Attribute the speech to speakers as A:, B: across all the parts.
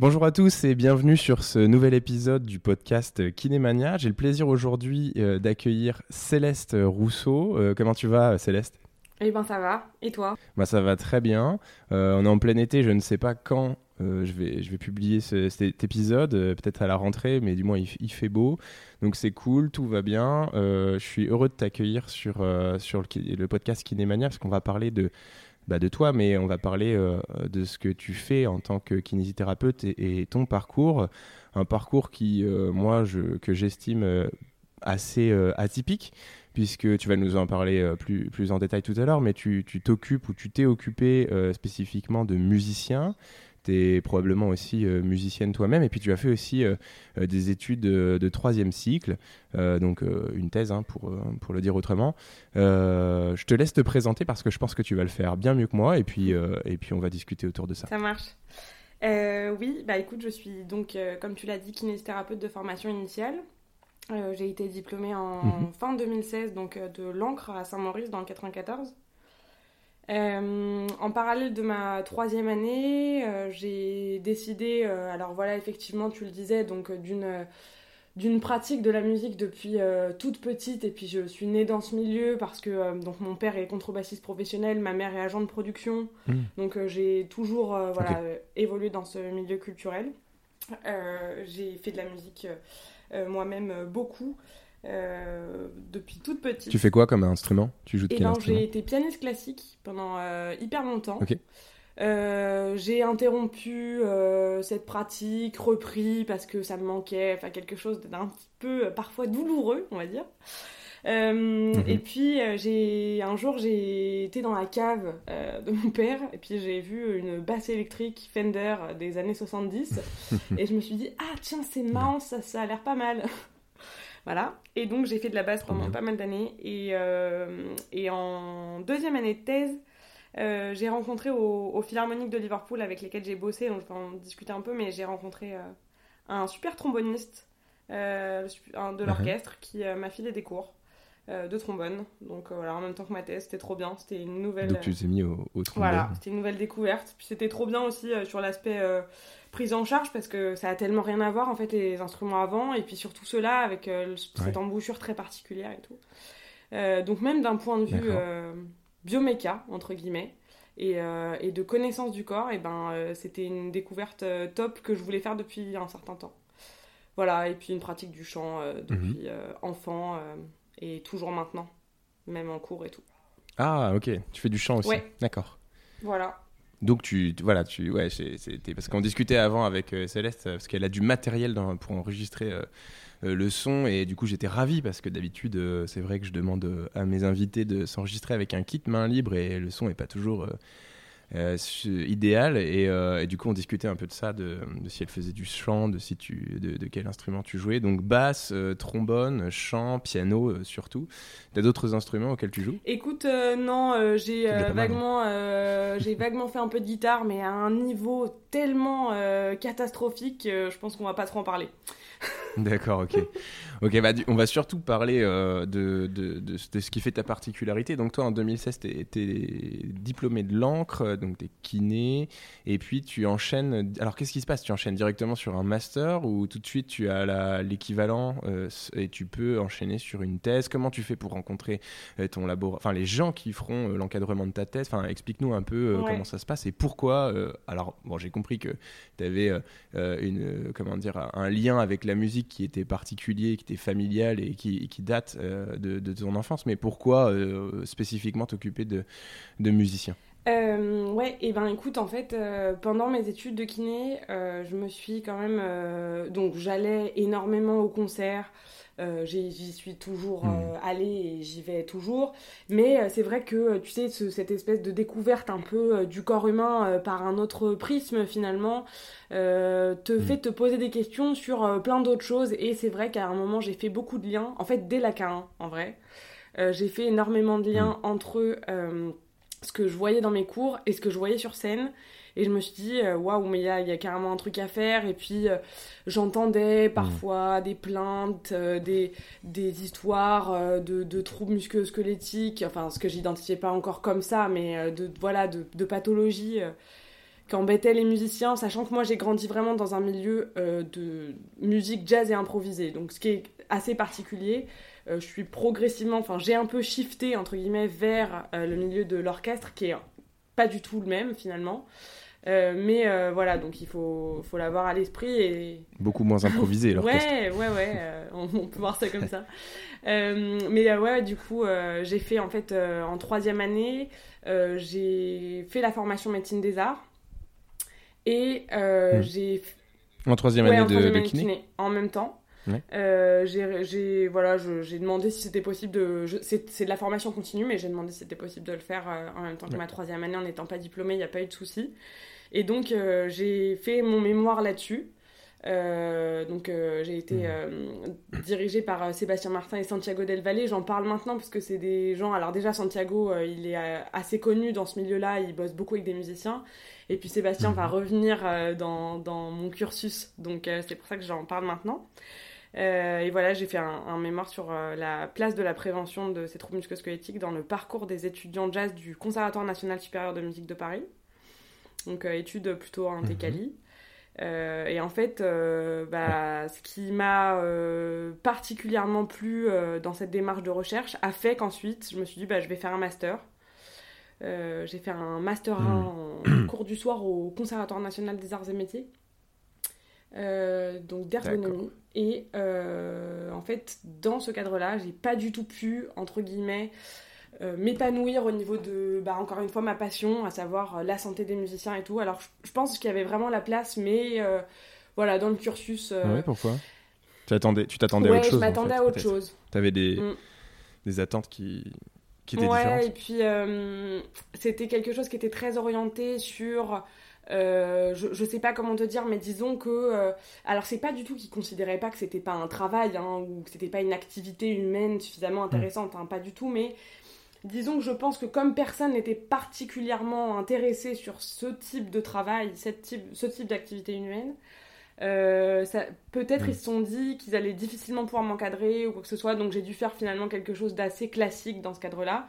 A: Bonjour à tous et bienvenue sur ce nouvel épisode du podcast Kinémania. J'ai le plaisir aujourd'hui euh, d'accueillir Céleste Rousseau. Euh, comment tu vas Céleste?
B: Eh ben ça va, et toi?
A: Bah, Ça va très bien. Euh, on est en plein été, je ne sais pas quand je, vais, je vais publier cet épisode, peut-être à la rentrée, mais du moins il, fait beau. Donc c'est cool, tout va bien. je suis heureux de t'accueillir sur, sur le, le podcast Kinémania parce qu'on va parler de bah, de toi, mais on va parler euh, de ce que tu fais en tant que kinésithérapeute et, ton parcours. Un parcours qui, euh, moi, je, que j'estime euh, assez atypique, puisque tu vas nous en parler plus, plus en détail tout à l'heure, mais tu t'occupes ou tu t'es occupé spécifiquement de musiciens tu es probablement aussi euh, musicienne toi-même, et puis tu as fait aussi euh, euh, des études de, troisième cycle, donc une thèse hein, pour, pour le dire autrement. je te laisse te présenter parce que je pense que tu vas le faire bien mieux que moi, et puis, et puis on va discuter autour de ça.
B: Ça marche. oui, bah écoute, je suis donc, comme tu l'as dit, kinésithérapeute de formation initiale. j'ai été diplômée en mhm. fin 2016 donc de l'encre à Saint-Maurice dans le 94. Euh, en parallèle de ma troisième année, euh, j'ai décidé, euh, alors voilà, effectivement, tu le disais, donc d'une d'une pratique de la musique depuis toute petite et puis je suis née dans ce milieu parce que donc mon père est contrebassiste professionnel, ma mère est agent de production, hmm. donc j'ai toujours voilà évolué dans ce milieu culturel. j'ai fait de la musique moi-même beaucoup. Euh, depuis toute petite.
A: Tu fais quoi comme instrument? Tu joues de quel
B: ben, J'ai été pianiste classique pendant euh, hyper longtemps. Euh, j'ai interrompu cette pratique, repris parce que ça me manquait, enfin quelque chose d'un petit peu parfois douloureux, on va dire. Mhm. Et puis j'ai un jour j'ai été dans la cave de mon père et puis j'ai vu une basse électrique Fender des années 70 et je me suis dit ah tiens c'est marrant ça ça a l'air pas mal. Voilà. Et donc j'ai fait de la basse pendant pas mal d'années. Et, euh, et, en deuxième année de thèse, euh, j'ai rencontré au, au, Philharmonique de Liverpool avec lesquels j'ai bossé, donc je vais en discuter un peu, mais j'ai rencontré euh, un super tromboniste de l'orchestre qui m'a filé des cours. de trombone. Donc voilà, en même temps que ma thèse, c'était trop bien. C'était une nouvelle.
A: Donc tu t'es mis au, au trombone.
B: Voilà, c'était une nouvelle découverte. Puis c'était trop bien aussi sur l'aspect prise en charge parce que ça a tellement rien à voir en fait les instruments avant et puis surtout ceux-là avec euh, cette embouchure très particulière et tout. Euh, donc même d'un point de vue euh, bioméca entre guillemets et, et, de connaissance du corps, et ben c'était une découverte top que je voulais faire depuis un certain temps. Voilà et puis une pratique du chant depuis mhm. enfant et toujours maintenant, même en cours et tout.
A: Ah ok, tu fais du chant aussi.
B: Ouais.
A: D'accord.
B: Voilà.
A: Donc tu voilà tu ouais c'était parce qu'on discutait avant avec euh, Céleste parce qu'elle a du matériel pour enregistrer euh, euh, le son. Et du coup j'étais ravi parce que d'habitude c'est vrai que je demande à mes invités de s'enregistrer avec un kit main libre et le son est pas toujours euh, idéal. Euh, et, du coup, on discutait un peu de ça, de, si elle faisait du chant, de, si tu, de, quel instrument tu jouais. Donc, basse, euh, trombone, chant, piano surtout. T'as d'autres instruments auxquels tu joues?
B: Écoute, non, j'ai vaguement, j'ai vaguement fait un peu de guitare, mais à un niveau tellement catastrophique, je pense qu'on va pas trop en parler.
A: D'accord, ok. Ok, bah, on va surtout parler euh, de, de, de, ce qui fait ta particularité. Donc toi, en 2016, tu es, diplômé de l'encre, donc tu es kiné, et puis tu enchaînes... Alors qu'est-ce qui se passe? Tu enchaînes directement sur un master ou tout de suite tu as l'équivalent euh, et tu peux enchaîner sur une thèse? Comment tu fais pour rencontrer euh, ton labo... enfin, les gens qui feront l'encadrement de ta thèse? Enfin, Explique-nous un peu comment ça se passe et pourquoi... alors, bon, j'ai compris que tu avais une, comment dire, un lien avec la musique qui était particulier, qui familiale et qui, date euh, de, ton enfance, mais pourquoi euh, spécifiquement t'occuper de, de musicien?
B: Euh, ouais, et ben écoute, en fait, pendant mes études de kiné, je me suis quand même. donc, j'allais énormément aux concerts, euh, j'y suis toujours hmm. euh, allée et j'y vais toujours. Mais euh, c'est vrai que, tu sais, cette espèce de découverte un peu du corps humain par un autre prisme, finalement, te hmm. fait te poser des questions sur plein d'autres choses. Et c'est vrai qu'à un moment, j'ai fait beaucoup de liens. En fait, dès la K1, en vrai. j'ai fait énormément de liens hmm. entre ce que je voyais dans mes cours et ce que je voyais sur scène. Et je me suis dit, euh, waouh, mais il y a, y a, carrément un truc à faire. Et puis, euh, j'entendais mm. parfois des plaintes, euh, des, des histoires de, de, troubles musculo-squelettiques, enfin, ce que j'identifiais pas encore comme ça, mais de, voilà, de, de pathologies qui embêtaient les musiciens, sachant que moi, j'ai grandi vraiment dans un milieu de musique jazz et improvisée. Donc, ce qui est assez particulier. Je suis progressivement, enfin, j'ai un peu shifté, entre guillemets, vers le milieu de l'orchestre, qui est pas du tout le même, finalement. Euh, mais euh, voilà, donc il faut, faut l'avoir à l'esprit. Et...
A: Beaucoup moins improvisé,
B: ouais, ouais, ouais, euh, on, peut voir ça comme ça. mais ouais, du coup, j'ai fait en fait en troisième année, j'ai fait la formation médecine des arts. Et hmm. j'ai.
A: En troisième année, de, kiné.
B: En même temps. J'ai voilà, j'ai demandé si c'était possible de. C'est de la formation continue, mais j'ai demandé si c'était possible de le faire en même temps que ma troisième année en n'étant pas diplômée, il n'y a pas eu de souci. Et donc, euh, j'ai fait mon mémoire là-dessus. Euh, donc euh, j'ai été mmh. dirigée par Sébastien Martin et Santiago Del Valle. J'en parle maintenant parce que c'est des gens. Alors déjà Santiago, il est assez connu dans ce milieu-là. Il bosse beaucoup avec des musiciens. Et puis Sébastien va mmh. revenir dans, dans, mon cursus. Donc c'est pour ça que j'en parle maintenant. Et voilà, j'ai fait un, un, mémoire sur la place de la prévention de ces troubles musculosquelettiques dans le parcours des étudiants jazz du Conservatoire national supérieur de musique de Paris donc euh, études plutôt en TKLI. Mhm. Euh, et en fait, euh, bah, ce qui m'a particulièrement plu dans cette démarche de recherche a fait qu'ensuite, je me suis dit, bah, je vais faire un master. j'ai fait un master 1 mhm. en cours du soir au Conservatoire national des arts et métiers. donc d'ergonomie. Et en fait, dans ce cadre-là, j'ai pas du tout pu, entre guillemets, euh, m'épanouir au niveau de, bah, encore une fois, ma passion, à savoir euh, la santé des musiciens et tout. Alors, je, pense qu'il y avait vraiment la place, mais euh, voilà, dans le cursus.
A: Ouais, pourquoi? Tu t'attendais, tu t'attendais à autre chose. je
B: m'attendais à autre chose.
A: Tu avais des, mm. des attentes qui, qui étaient ouais,
B: et puis c'était quelque chose qui était très orienté sur. Je, je sais pas comment te dire, mais disons que. alors, c'est pas du tout qu'ils considéraient pas que c'était pas un travail hein, ou que c'était pas une activité humaine suffisamment intéressante, hein, pas du tout, mais disons que je pense que comme personne n'était particulièrement intéressé sur ce type de travail, cette type, ce type d'activité humaine, euh, peut-être ils se sont dit qu'ils allaient difficilement pouvoir m'encadrer ou quoi que ce soit, donc j'ai dû faire finalement quelque chose d'assez classique dans ce cadre-là.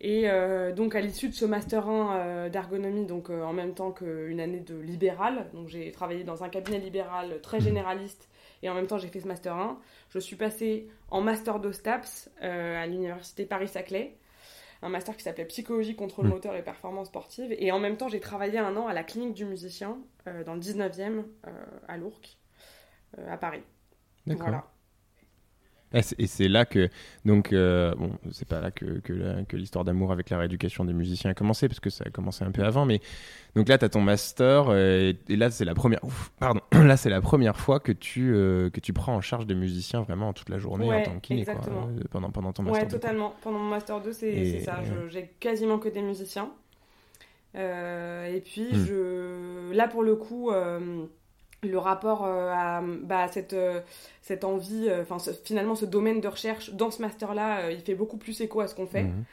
B: Et euh, donc à l'issue de ce master 1 euh, d'ergonomie, donc en même temps qu'une année de libéral, donc j'ai travaillé dans un cabinet libéral très généraliste et en même temps j'ai fait ce master 1, je suis passée en master de STAPS à l'université Paris-Saclay un master qui s'appelait Psychologie, contrôle mm. moteur et performance sportive. Et en même temps, j'ai travaillé un an à la clinique du musicien, euh, dans le 19e, euh, à l'Ourcq, euh, à Paris.
A: D'accord. Voilà. Et c'est là que, donc, euh, bon, c'est pas là que, que, l'histoire d'amour avec la rééducation des musiciens a commencé, parce que ça a commencé un peu avant, mais donc là, tu as ton master, euh, et, là, c'est la première, pardon, là, c'est la première fois que tu, euh, que tu prends en charge des musiciens vraiment toute la journée en tant que kiné, quoi, pendant, pendant ton master.
B: Ouais, totalement. Pendant mon master 2, c'est ça. J'ai quasiment que des musiciens. et puis, hmm. je, là, pour le coup, le rapport euh, à bah, cette, euh, cette envie, euh, enfin finalement ce domaine de recherche dans ce master-là, il fait beaucoup plus écho à ce qu'on fait. Mhm.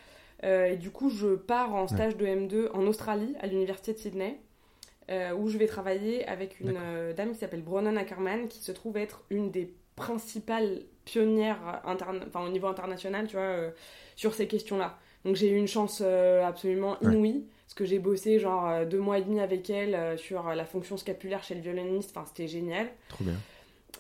B: et du coup, je pars en stage de M2 en Australie, à l'université de Sydney, où je vais travailler avec une dame qui s'appelle Bronwyn Ackerman, qui se trouve être une des principales pionnière au niveau international, tu vois, sur ces questions-là. Donc j'ai eu une chance absolument inouïe, parce que j'ai bossé genre deux mois et demi avec elle sur la fonction scapulaire chez le violoniste, enfin c'était génial.
A: Trop bien.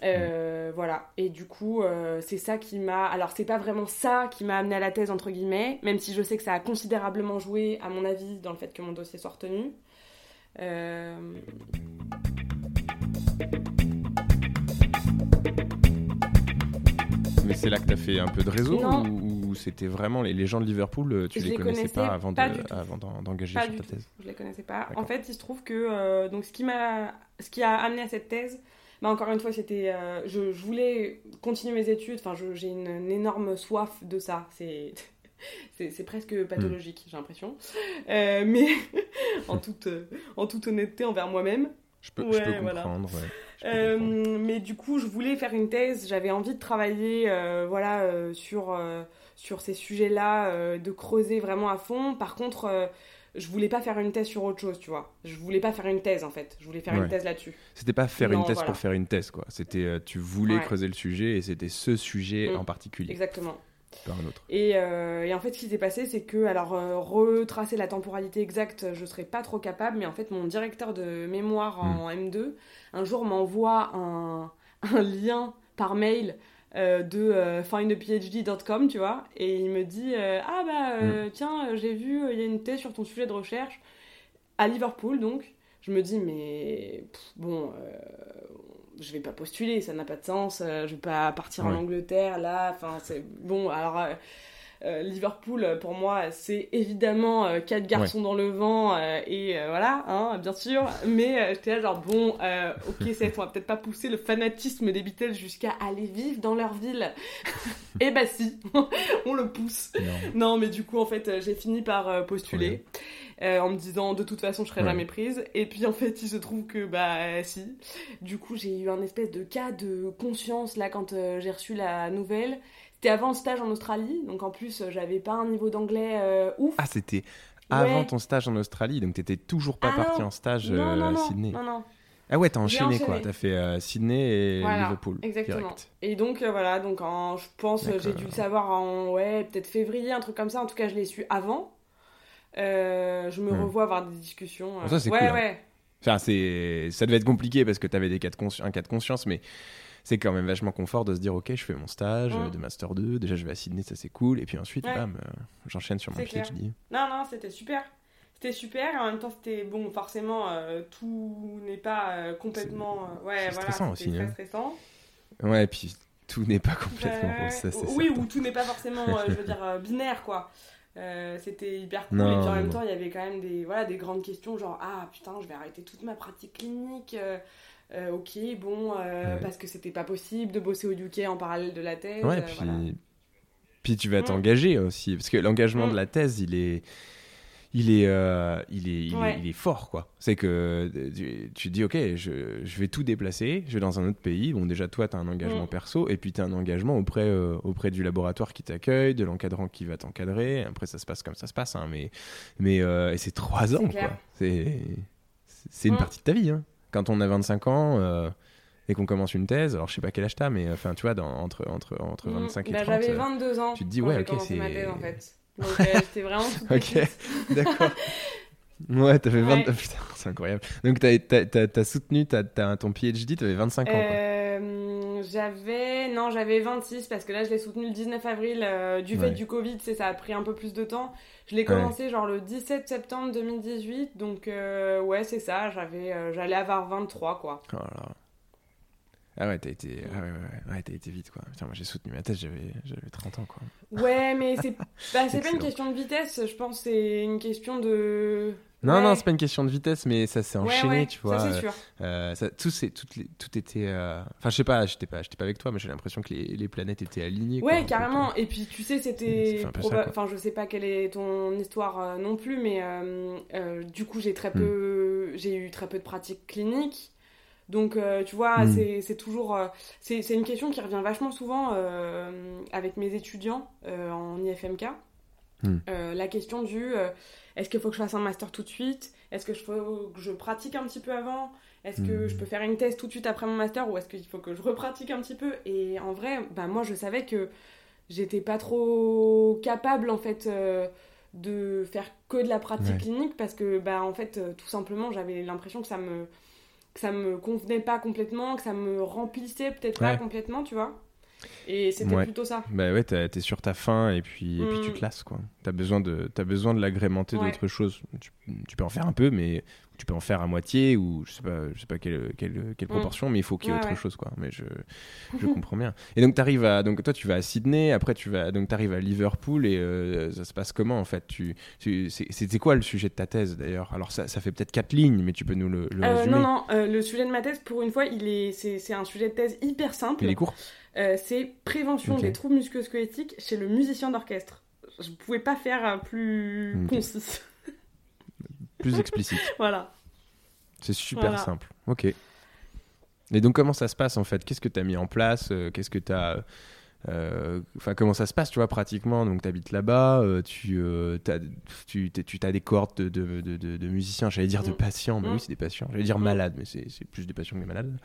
B: Euh, voilà. Et du coup, euh, c'est ça qui m'a. Alors, c'est pas vraiment ça qui m'a amené à la thèse, entre guillemets, même si je sais que ça a considérablement joué, à mon avis, dans le fait que mon dossier soit retenu. Euh,
A: Mais c'est là que tu as fait un peu de réseau ou, c'était vraiment les, gens de Liverpool, tu les, connaissais, pas avant, d'engager sur ta thèse
B: Je les connaissais pas. En fait, il se trouve que donc ce qui m'a ce qui a amené à cette thèse, bah, encore une fois, c'était, euh, je, voulais continuer mes études. Enfin, j'ai une, énorme soif de ça. C'est, c'est, presque pathologique, j'ai l'impression. Euh, mais en toute, euh, en toute honnêteté envers moi-même.
A: Je peux, je peux comprendre.
B: mais du coup, je voulais faire une thèse. J'avais envie de travailler, voilà, sur sur ces sujets-là, de creuser vraiment à fond. Par contre je voulais pas faire une thèse sur autre chose, tu vois. Je voulais pas faire une thèse en fait. Je voulais faire une thèse là-dessus.
A: C'était pas faire une thèse pour faire une thèse, quoi. C'était euh, tu voulais creuser le sujet et c'était ce sujet mm. en particulier.
B: Exactement.
A: Pas un autre.
B: Euh, et, en fait, ce qui s'est passé, c'est que, alors, euh, retracer la temporalité exacte, je serais pas trop capable, mais en fait, mon directeur de mémoire en M2, mm. un jour m'envoie un, un lien par mail euh, de euh, findaphd.com, tu vois, et il me dit euh, Ah bah mm. tiens, j'ai vu, il y a une thèse sur ton sujet de recherche à Liverpool, donc. Je me dis, mais bon, je vais pas postuler, ça n'a pas de sens, je vais pas partir en Angleterre là, enfin c'est bon, alors euh, Liverpool, pour moi, c'est évidemment euh, quatre garçons dans le vent euh, et voilà, hein, bien sûr. Mais j'étais là genre bon, ok, c'est on va peut-être pas pousser le fanatisme des Beatles jusqu'à aller vivre dans leur ville. et eh bah si, on le pousse. Non. mais du coup, en fait, j'ai fini par postuler. en me disant de toute façon je serai jamais prise et puis en fait il se trouve que bah si du coup j'ai eu un espèce de cas de conscience là quand j'ai reçu la nouvelle c'était avant le stage en Australie, donc en plus euh, j'avais pas un niveau d'anglais euh, ouf.
A: Ah, c'était avant ton stage en Australie, donc t'étais toujours pas ah parti en stage euh, à Sydney.
B: Non, non.
A: Ah ouais, t'as enchaîné, quoi. T'as fait Sydney et Liverpool.
B: Exactement. Et donc voilà, donc en, je pense j'ai dû le savoir en ouais peut-être février, un truc comme ça. En tout cas, je l'ai su avant. je me hmm. revois avoir des discussions.
A: ça c'est
B: ouais,
A: cool. Hein.
B: Ouais.
A: Enfin, c'est ça devait être compliqué parce que t'avais des cas de un cas de conscience, mais c'est quand même vachement confort de se dire ok je fais mon stage de master 2 déjà je vais à Sydney ça c'est cool. Et puis ensuite bam euh, j'enchaîne sur mon PhD
B: non non c'était super. C'était super et en même temps c'était bon forcément euh, tout n'est pas euh, complètement ouais voilà stressant aussi très hein. stressant.
A: Ouais et puis tout n'est pas complètement ça,
B: oui ou tout n'est pas forcément je veux dire binaire quoi. C'était hyper cool. Et puis en même temps il y avait quand même des voilà des grandes questions genre ah putain je vais arrêter toute ma pratique clinique euh, ok, bon, euh, parce que c'était pas possible de bosser au UK en parallèle de la thèse.
A: Ouais, euh, puis, puis tu vas mm. t'engager aussi, parce que l'engagement de mm. la thèse, il est, il est, il est, il, est, fort, quoi. C'est que tu, tu, dis, ok, je, je, vais tout déplacer, je vais dans un autre pays. Bon, déjà, toi, tu as un engagement mm. perso, et puis tu as un engagement auprès, auprès du laboratoire qui t'accueille, de l'encadrant qui va t'encadrer. Après, ça se passe comme ça se passe, hein, mais, mais et c'est trois ans, quoi. C'est, c'est une partie de ta vie, hein quand on a 25 ans euh, et qu'on commence une thèse, alors je sais pas quel âge t'as, mais enfin tu vois, dans, entre, entre, entre 25 mm. et bah, 30.
B: J'avais 22 ans.
A: Tu te dis, ouais, ok,
B: c'est. en fait. Donc euh, j'étais vraiment Ok,
A: d'accord. Ouais, t'avais 20... Putain, c'est incroyable. Donc, t'as as, soutenu as, ton PhD, t'avais 25 ans, quoi.
B: Euh, j'avais... Non, j'avais 26, parce que là, je l'ai soutenu le 19 avril. du fait du Covid, ça a pris un peu plus de temps. Je l'ai commencé genre le 17 septembre 2018, donc euh, ouais, c'est ça, j'avais, euh, j'allais avoir 23 quoi. Oh
A: ah ouais, t'as été, ah ouais, ouais, ouais, été vite quoi. Putain, moi j'ai soutenu ma thèse, j'avais, j'avais 30 ans quoi.
B: Ouais, mais c'est, bah, c'est pas une question de vitesse, je pense c'est une question de.
A: Non, non, c'est pas une question de vitesse, mais ça s'est enchaîné, tu vois.
B: Ça, c'est sûr.
A: Euh, ça, tout, les, tout était. Euh, enfin, je sais pas, j'étais pas, pas avec toi, mais j'ai l'impression que les, les, planètes étaient alignées.
B: Ouais, carrément. Et puis, tu sais, c'était. Enfin, je sais pas quelle est ton histoire euh, non plus, mais du coup, j'ai très hmm. peu. J'ai eu très peu de pratiques cliniques. Donc, tu vois, hmm. c'est toujours. c'est une question qui revient vachement souvent avec mes étudiants en IFMK. Hmm. la question du est-ce qu'il faut que je fasse un master tout de suite? Est-ce que je faut que je pratique un petit peu avant? Est-ce que je peux faire une thèse tout de suite après mon master ou est-ce qu'il faut que je repratique un petit peu? Et en vrai, bah, moi, je savais que j'étais pas trop capable, en fait, euh, de faire que de la pratique clinique parce que, bah, en fait, euh, tout simplement, j'avais l'impression que ça me que ça me convenait pas complètement, que ça me remplissait peut-être pas complètement, tu vois? Et c'était plutôt ça.
A: Bah ouais, t'es sur ta faim et puis, et puis tu mm. te lasses, quoi. T'as besoin de, as besoin de l'agrémenter d'autres choses. Tu, tu, peux en faire un peu, mais tu peux en faire à moitié ou je sais pas, je sais pas quelle, quelle, quelle mm. proportion, mais il faut qu'il y ait autre chose, quoi. Mais je, je comprends bien. Et donc, arrives à, donc toi, tu vas à Sydney, après, tu vas, donc arrives à Liverpool et euh, ça se passe comment, en fait? Tu, tu C'était quoi le sujet de ta thèse, d'ailleurs? Alors, ça, ça, fait peut-être quatre lignes, mais tu peux nous le,
B: euh, résumer. Non, non, euh, le sujet de ma thèse, pour une fois, il est, c'est un sujet de thèse hyper simple.
A: Il est court
B: c'est prévention des troubles musculo-squelettiques chez le musicien d'orchestre. Je ne pouvais pas faire plus concis.
A: Plus explicite.
B: voilà.
A: C'est super simple. Ok. Et donc, comment ça se passe en fait? Qu'est-ce que tu as mis en place? Euh, Qu'est-ce que tu as euh, enfin, comment ça se passe, tu vois, pratiquement? Donc, tu habites là-bas, euh, tu, euh, as, tu, tu as des cohortes de, de, de, musiciens, j'allais dire de mm. patients, mais oui, mm. c'est des patients. J'allais dire mm. malades, mais c'est plus des patients que des malades.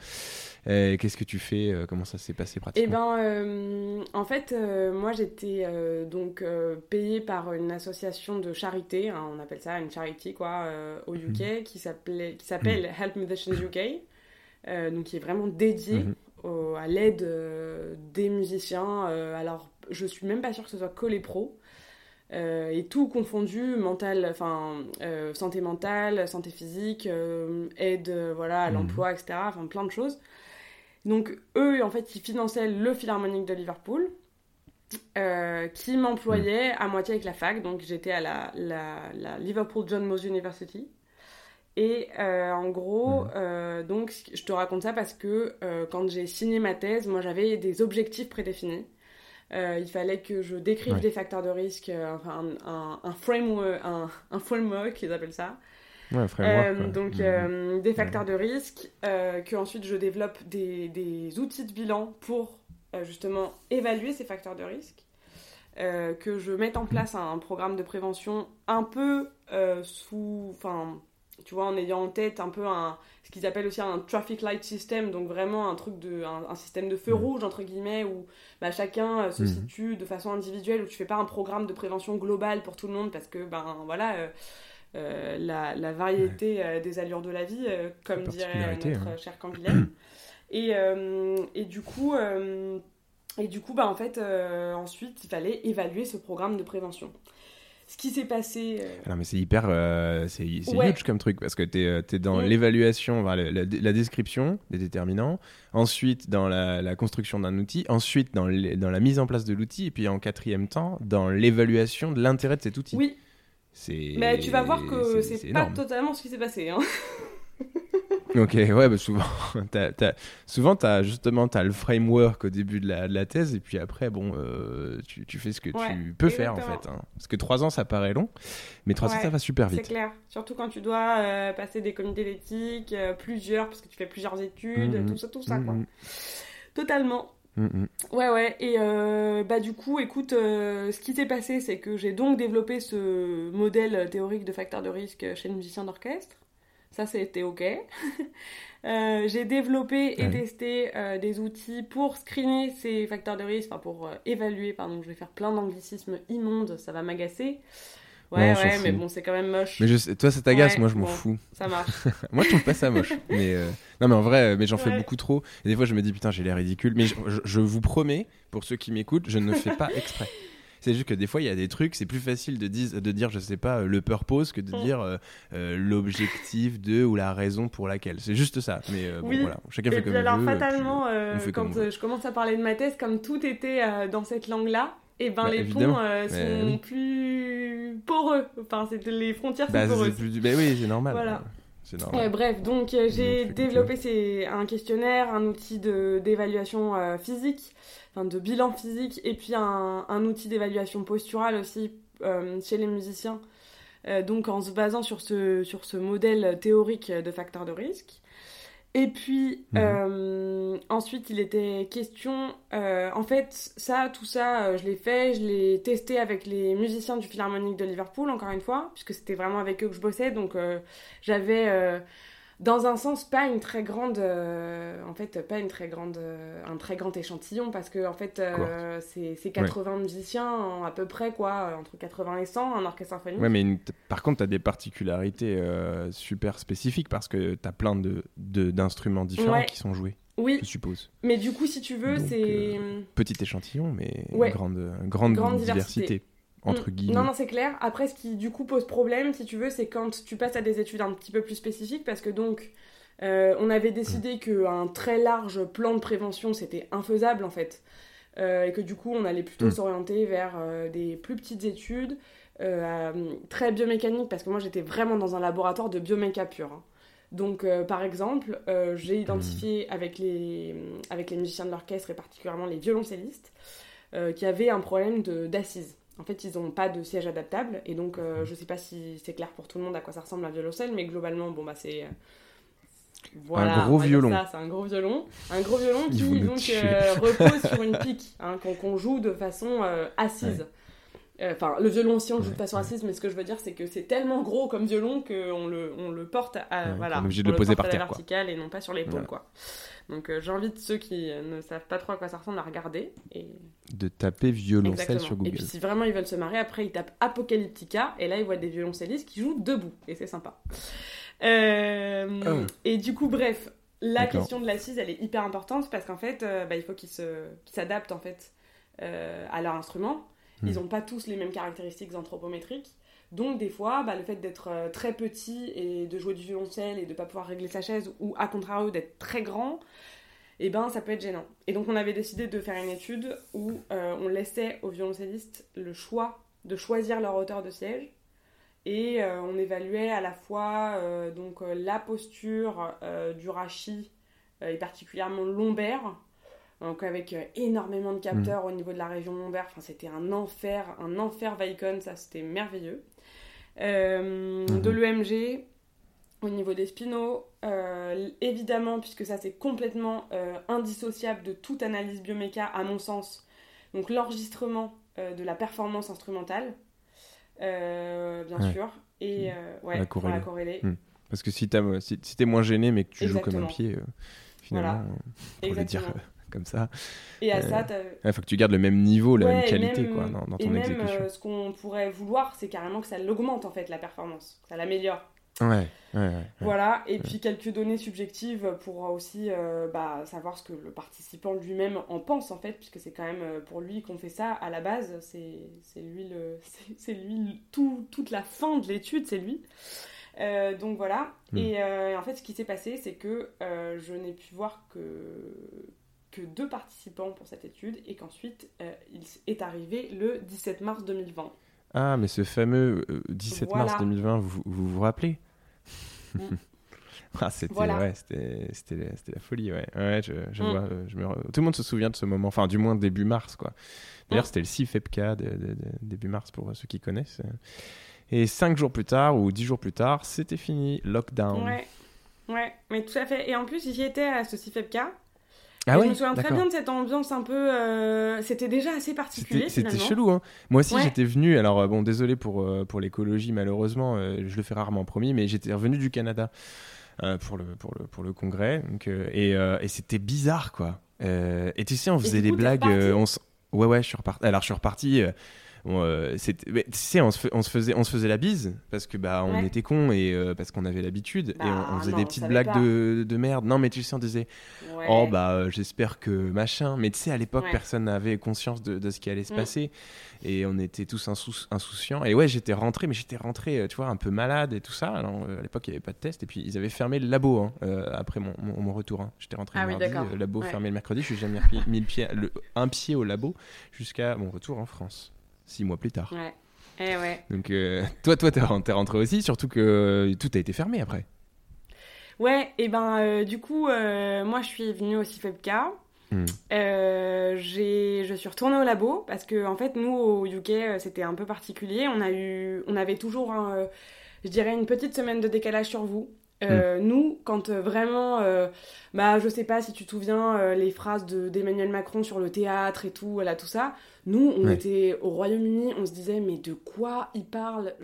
A: Qu'est-ce que tu fais Comment ça s'est passé pratiquement?
B: Eh ben, en fait, moi, j'étais donc payée par une association de charité, hein, on appelle ça une charity, quoi, au UK, qui s'appelle Help Musicians UK. donc qui est vraiment dédiée à l'aide euh, des musiciens. Euh, alors, je suis même pas sûre que ce soit que les pros. Euh, et tout confondu, mental, enfin santé mentale, santé physique, aide voilà à mhm. l'emploi, etc. Enfin plein de choses. Donc eux, en fait, ils finançaient le Philharmonique de Liverpool, qui m'employait à moitié avec la fac. Donc j'étais à la, la, la, Liverpool John Moores University, et euh, en gros, mhm. euh, donc, je te raconte ça parce que euh, quand j'ai signé ma thèse, moi j'avais des objectifs prédéfinis. il fallait que je décrive des facteurs de risque, enfin un, un, framework, un, un, framework, ils appellent ça.
A: Ouais, framework,
B: donc mhm. des facteurs de risque, que ensuite je développe des, des, outils de bilan pour justement évaluer ces facteurs de risque. que je mette en place un, programme de prévention un peu sous, enfin tu vois, en ayant en tête un peu un, ce qu'ils appellent aussi un traffic light system, donc vraiment un truc de, un, système de feu rouge, entre guillemets, où bah, chacun euh, se mhm. situe de façon individuelle, où tu fais pas un programme de prévention global pour tout le monde, parce que, ben voilà, euh, euh, la, la, variété des allures de la vie, comme dirait notre hein. cher Canguilhem. et, et du coup, et du coup bah, en fait, ensuite, il fallait évaluer ce programme de prévention ce qui s'est passé.
A: Euh. Alors, mais c'est hyper. Euh, c'est huge comme truc parce que tu es, es, dans l'évaluation, la, la, description des déterminants, ensuite dans la, construction d'un outil, ensuite dans, dans la mise en place de l'outil, et puis en quatrième temps, dans l'évaluation de l'intérêt de cet outil.
B: Oui. Mais tu vas voir que c'est pas totalement ce qui s'est passé. Hein.
A: Ok, ouais, bah souvent, as, souvent as, justement, tu as le framework au début de la, de la, thèse, et puis après, bon, euh, tu, tu, fais ce que tu peux faire, en fait. Hein. Parce que trois ans, ça paraît long, mais trois ans, ça va super vite.
B: C'est clair, surtout quand tu dois euh, passer des comités d'éthique, euh, plusieurs, parce que tu fais plusieurs études, mm-hmm. tout ça, tout ça, quoi. Mm-hmm. Totalement. Ouais, ouais, et bah du coup, écoute, ce qui s'est passé, c'est que j'ai donc développé ce modèle théorique de facteur de risque chez le musicien d'orchestre. Ça, c'était OK. Euh, j'ai développé et testé euh, des outils pour screener ces facteurs de risque, enfin pour euh, évaluer, pardon, je vais faire plein d'anglicismes immondes, ça va m'agacer. Ouais, ouais, mais bon, c'est quand même moche.
A: Mais je toi, ça t'agace, moi, je m'en fous.
B: Ça marche.
A: moi, je trouve pas ça moche. mais non, mais en vrai, mais j'en fais beaucoup trop. Et des fois, je me dis, putain, j'ai l'air ridicule. Mais je, vous promets, pour ceux qui m'écoutent, je ne fais pas exprès. C'est juste que des fois, il y a des trucs, c'est plus facile de, dire, de dire, je sais pas, le purpose que de mm. dire euh, euh, l'objectif de ou la raison pour laquelle. C'est juste ça. Mais euh, bon, voilà, chacun fait comme alors,
B: il veut. Alors, fatalement, quand je commence à parler de ma thèse, comme tout était dans cette langue-là, et eh ben bah, les ponts sont plus poreux. Enfin, les frontières sont bah, poreuses.
A: Plus... Bah, oui, c'est normal. Voilà.
B: Bref, donc j'ai développé un questionnaire, un outil d'évaluation physique enfin, de bilan physique et puis un, un outil d'évaluation posturale aussi euh, chez les musiciens. Euh, donc en se basant sur ce, sur ce modèle théorique de facteurs de risque. Et puis mhm. euh, ensuite il était question, en fait ça, tout ça, je l'ai fait, je l'ai testé avec les musiciens du Philharmonique de Liverpool encore une fois, puisque c'était vraiment avec eux que je bossais, donc j'avais dans un sens, pas une très grande, euh, en fait, pas une très grande, euh, un très grand échantillon parce que en fait, euh, c'est 80 musiciens à peu près quoi, entre 80 et 100, un orchestre symphonique.
A: Ouais, mais par contre, tu as des particularités super spécifiques parce que tu as plein de d'instruments différents qui sont joués.
B: Oui.
A: Je suppose.
B: Mais du coup, si tu veux, c'est
A: petit échantillon, mais grande, grande, grande diversité. Entre mm. guillemets.
B: Non, non, c'est clair. Après, ce qui du coup pose problème, si tu veux, c'est quand tu passes à des études un petit peu plus spécifiques, parce que donc, euh, on avait décidé mm. qu'un très large plan de prévention, c'était infaisable en fait. Euh, et que du coup, on allait plutôt mm. s'orienter vers euh, des plus petites études, très biomécaniques, parce que moi, j'étais vraiment dans un laboratoire de bioméca pur. Hein. Donc, par exemple, j'ai identifié avec, les, avec les musiciens de l'orchestre et particulièrement les violoncellistes qui avaient un problème d'assises. En fait, ils n'ont pas de siège adaptable. Et donc, euh, je ne sais pas si c'est clair pour tout le monde à quoi ça ressemble un violoncelle, mais globalement, bon, bah, c'est. Euh,
A: voilà, un gros violon.
B: C'est un gros violon. Un gros violon qui donc euh, repose sur une pique, hein, qu'on joue de façon assise. Enfin, le violon aussi, on le joue de façon assise, mais ce que je veux dire, c'est que c'est tellement gros comme violon qu'on le, on le porte à. voilà,
A: on est obligé de le poser par terre.
B: verticale et non pas sur l'épaule, quoi. Donc euh, j'invite ceux qui ne savent pas trop à quoi ça ressemble à regarder. Et...
A: De taper violoncelle sur Google.
B: Et puis si vraiment ils veulent se marier, après ils tapent Apocalyptica et là ils voient des violoncellistes qui jouent debout et c'est sympa. Euh, ah. Et du coup, bref, la question de l'assise elle est hyper importante parce qu'en fait euh, bah, il faut qu'ils s'adaptent en fait à leur instrument. Ils n'ont hmm. pas tous les mêmes caractéristiques anthropométriques. Donc des fois, bah, le fait d'être très petit et de jouer du violoncelle et de ne pas pouvoir régler sa chaise, ou à contrario d'être très grand, et eh ben ça peut être gênant. Et donc on avait décidé de faire une étude où euh, on laissait aux violoncellistes le choix de choisir leur hauteur de siège et euh, on évaluait à la fois euh, donc la posture du rachis et particulièrement lombaire donc avec énormément de capteurs mmh. au niveau de la région lombaire enfin c'était un enfer un enfer Vicon ça c'était merveilleux mmh. de l'EMG au niveau des spinaux, euh, évidemment, puisque ça c'est complètement euh, indissociable de toute analyse bioméca à mon sens, donc l'enregistrement euh, de la performance instrumentale, bien sûr, et ouais, la corréler. Hmm.
A: Parce que si tu si, es moins gêné mais que tu joues comme un pied, finalement, voilà. pour dire comme ça.
B: Et à ça,
A: il faut que tu gardes le même niveau, la même qualité quoi, dans, dans ton
B: et
A: exécution.
B: Même, ce qu'on pourrait vouloir, c'est carrément que ça l'augmente en fait la performance, ça l'améliore.
A: Ouais,
B: Voilà, et puis quelques données subjectives pour aussi euh, bah, savoir ce que le participant lui-même en pense en fait, puisque c'est quand même euh, pour lui qu'on fait ça à la base, c'est lui, le, c'est lui tout, toute la fin de l'étude, c'est lui. Euh, donc voilà, hmm. et en fait ce qui s'est passé c'est que je n'ai pu voir que, que deux participants pour cette étude et qu'ensuite il est arrivé le 17 mars 2020.
A: Ah, mais ce fameux 17 mars 2020, vous, vous vous rappelez ah, c'était ouais, la folie, ouais. ouais je, je mm. vois, euh, je me... Tout le monde se souvient de ce moment, enfin, du moins début mars, quoi. D'ailleurs, mm. c'était le 6 FEPCA de, début mars pour ceux qui connaissent. Et cinq jours plus tard, ou dix jours plus tard, c'était fini, lockdown.
B: Ouais, ouais, mais tout à fait. Et en plus, j'y étais à ce 6 Ah je me souviens très bien de cette ambiance un peu. Euh, c'était déjà assez particulier.
A: C'était chelou. Hein. Moi aussi, j'étais venu. Alors, euh, bon, désolé pour, euh, pour l'écologie, malheureusement, je le fais rarement promis, mais j'étais revenu du Canada pour, le, pour, le, pour le congrès. Donc, et, et c'était bizarre, quoi. et tu sais, on faisait des blagues. on ouais, ouais, je suis reparti. Alors, je suis reparti euh, tu sais, on se, on, se faisait, on se faisait la bise parce que bah on était cons et euh, parce qu'on avait l'habitude et on, bah, faisait des petites blagues de, de, merde. Non, mais tu sais, on disait oh bah euh, j'espère que machin. Mais tu sais, à l'époque, personne n'avait conscience de, de, ce qui allait se mm. passer et on était tous insouciants. Et ouais, j'étais rentré, mais j'étais rentré, tu vois, un peu malade et tout ça. Alors, à l'époque, il n'y avait pas de test et puis ils avaient fermé le labo hein, après mon, mon, retour. Hein. J'étais rentré
B: ah
A: le mardi, labo fermé le mercredi. Je suis jamais mis le pied, le, un pied au labo jusqu'à mon retour en France six mois plus tard.
B: Ouais. Eh ouais.
A: Donc, euh, toi, toi, t'es rentré aussi, surtout que tout a été fermé après.
B: Ouais, et ben, euh, du coup, euh, moi, je suis venue au CIFEPCA. Hmm. je suis retournée au labo parce que, en fait, nous, au UK, c'était un peu particulier. On, a eu, on avait toujours, je dirais, une petite semaine de décalage sur vous. Mm. Euh, nous, quand euh, vraiment, euh, bah, je sais pas si tu te souviens les phrases d'Emmanuel Macron sur le théâtre et tout, voilà, tout ça. Nous, on était au Royaume-Uni, on se disait, mais de quoi il parle?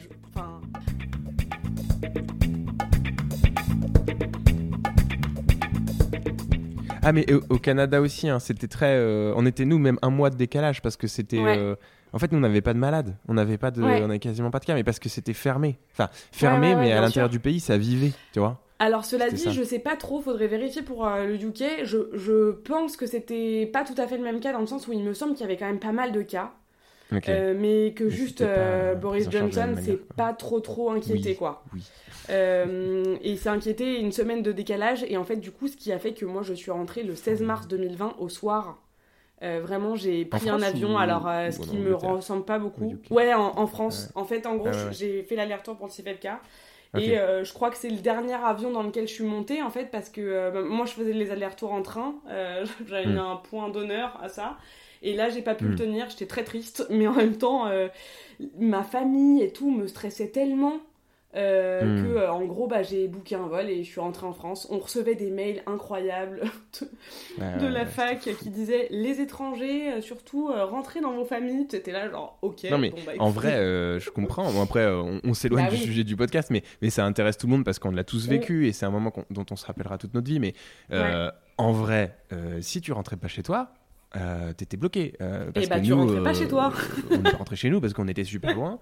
A: Ah mais au, Canada aussi, hein, c'était très, on était nous même un mois de décalage parce que c'était en fait, nous, on n'avait pas de malades. On n'avait pas de, on avait quasiment pas de cas, mais parce que c'était fermé. Enfin, fermé, mais à l'intérieur du pays, ça vivait, tu vois.
B: Alors cela dit, je sais pas trop, faudrait vérifier pour euh, le UK. Je, je pense que c'était pas tout à fait le même cas dans le sens où il me semble qu'il y avait quand même pas mal de cas. Euh, mais que juste euh, Boris Johnson s'est pas trop trop inquiété quoi. Oui. et il s'est inquiété une semaine de décalage et en fait du coup ce qui a fait que moi je suis rentrée le 16 mars 2020 au soir. Vraiment j'ai pris un avion alors ce qui me ressemble pas beaucoup. Ouais en, France. En fait en gros j'ai fait l'aller-retour pour le CFLK. Et euh, je crois que c'est le dernier avion dans lequel je suis montée, en fait, parce que euh, bah, moi, je faisais les allers-retours en train. Euh, j'avais mis hmm. un point d'honneur à ça. Et là, j'ai pas pu le hmm. tenir. J'étais très triste. Mais en même temps, ma famille et tout me stressait tellement euh, hmm. que euh, en gros bah, j'ai booké un vol et je suis rentrée en France. On recevait des mails incroyables de, la fac qui disaient les étrangers euh, surtout rentrez dans vos familles. C'était là genre ok.
A: Non mais
B: bah,
A: en vrai je comprends. Bon, après on, s'éloigne bah du sujet du podcast mais, mais ça intéresse tout le monde parce qu'on l'a tous vécu et c'est un moment dont on se rappellera toute notre vie. Mais en vrai si tu rentrais pas chez toi t'étais bloqué.
B: parce et bah tu rentrais pas chez toi.
A: on est rentré chez nous parce qu'on était super loin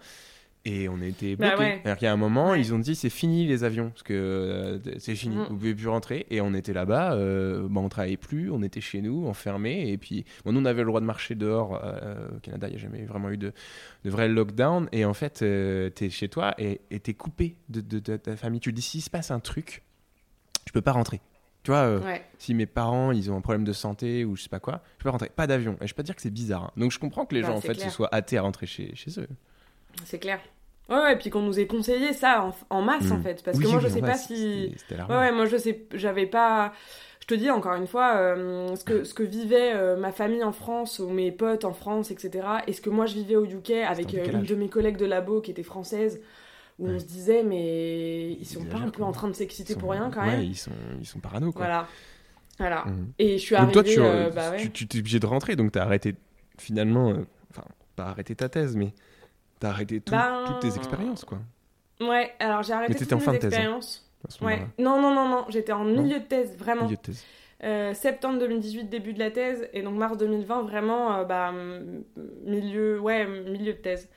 A: et on était bah bloqués. cest qu'à un moment, ils ont dit c'est fini les avions, parce que euh, c'est fini, mm. vous pouvez plus rentrer. Et on était là-bas, euh, bah, on travaillait plus, on était chez nous, enfermés. Et puis, bon, nous, on avait le droit de marcher dehors. Euh, au Canada, il n'y a jamais vraiment eu de, de, vrai lockdown. Et en fait, euh, tu es chez toi et tu es coupé de, de, ta famille. Tu dis s'il se passe un truc, je peux pas rentrer. Tu vois, si mes parents ils ont un problème de santé ou je sais pas quoi, je peux pas rentrer. Pas d'avion. Et je peux pas dire que c'est bizarre. Hein. Donc je comprends que les bah, gens en fait se soient hâtés à rentrer chez, chez eux.
B: C'est clair. Ouais, et puis qu'on nous ait conseillé ça en, masse en mm. fait. Parce que moi je sais pas si. Ouais, ouais, moi je sais, j'avais pas. Je te dis encore une fois, euh, ce, que, ce que vivait euh, ma famille en France, ou mes potes en France, etc. Et ce que moi je vivais au UK avec euh, une de mes collègues de labo qui était française, où on se disait, mais ils sont pas un peu en train de s'exciter pour rien quand même.
A: Ouais, ils sont, ils sont parano quoi.
B: Voilà. Voilà. Mm. Et je suis arrivée.
A: Donc
B: toi, tu, bah,
A: tu, tu, t'es obligé de rentrer, donc t'as arrêté finalement. Enfin, pas arrêté ta thèse, mais T'as arrêté ben, toutes tes expériences, quoi.
B: Ouais, alors j'ai arrêté toutes mes hein, expériences. ouais. Non, non, non, non, j'étais en milieu de thèse, vraiment. Milieu de thèse. Euh, septembre 2018, début de la thèse, et donc mars 2020, vraiment, euh, bah, milieu, ouais, milieu de thèse.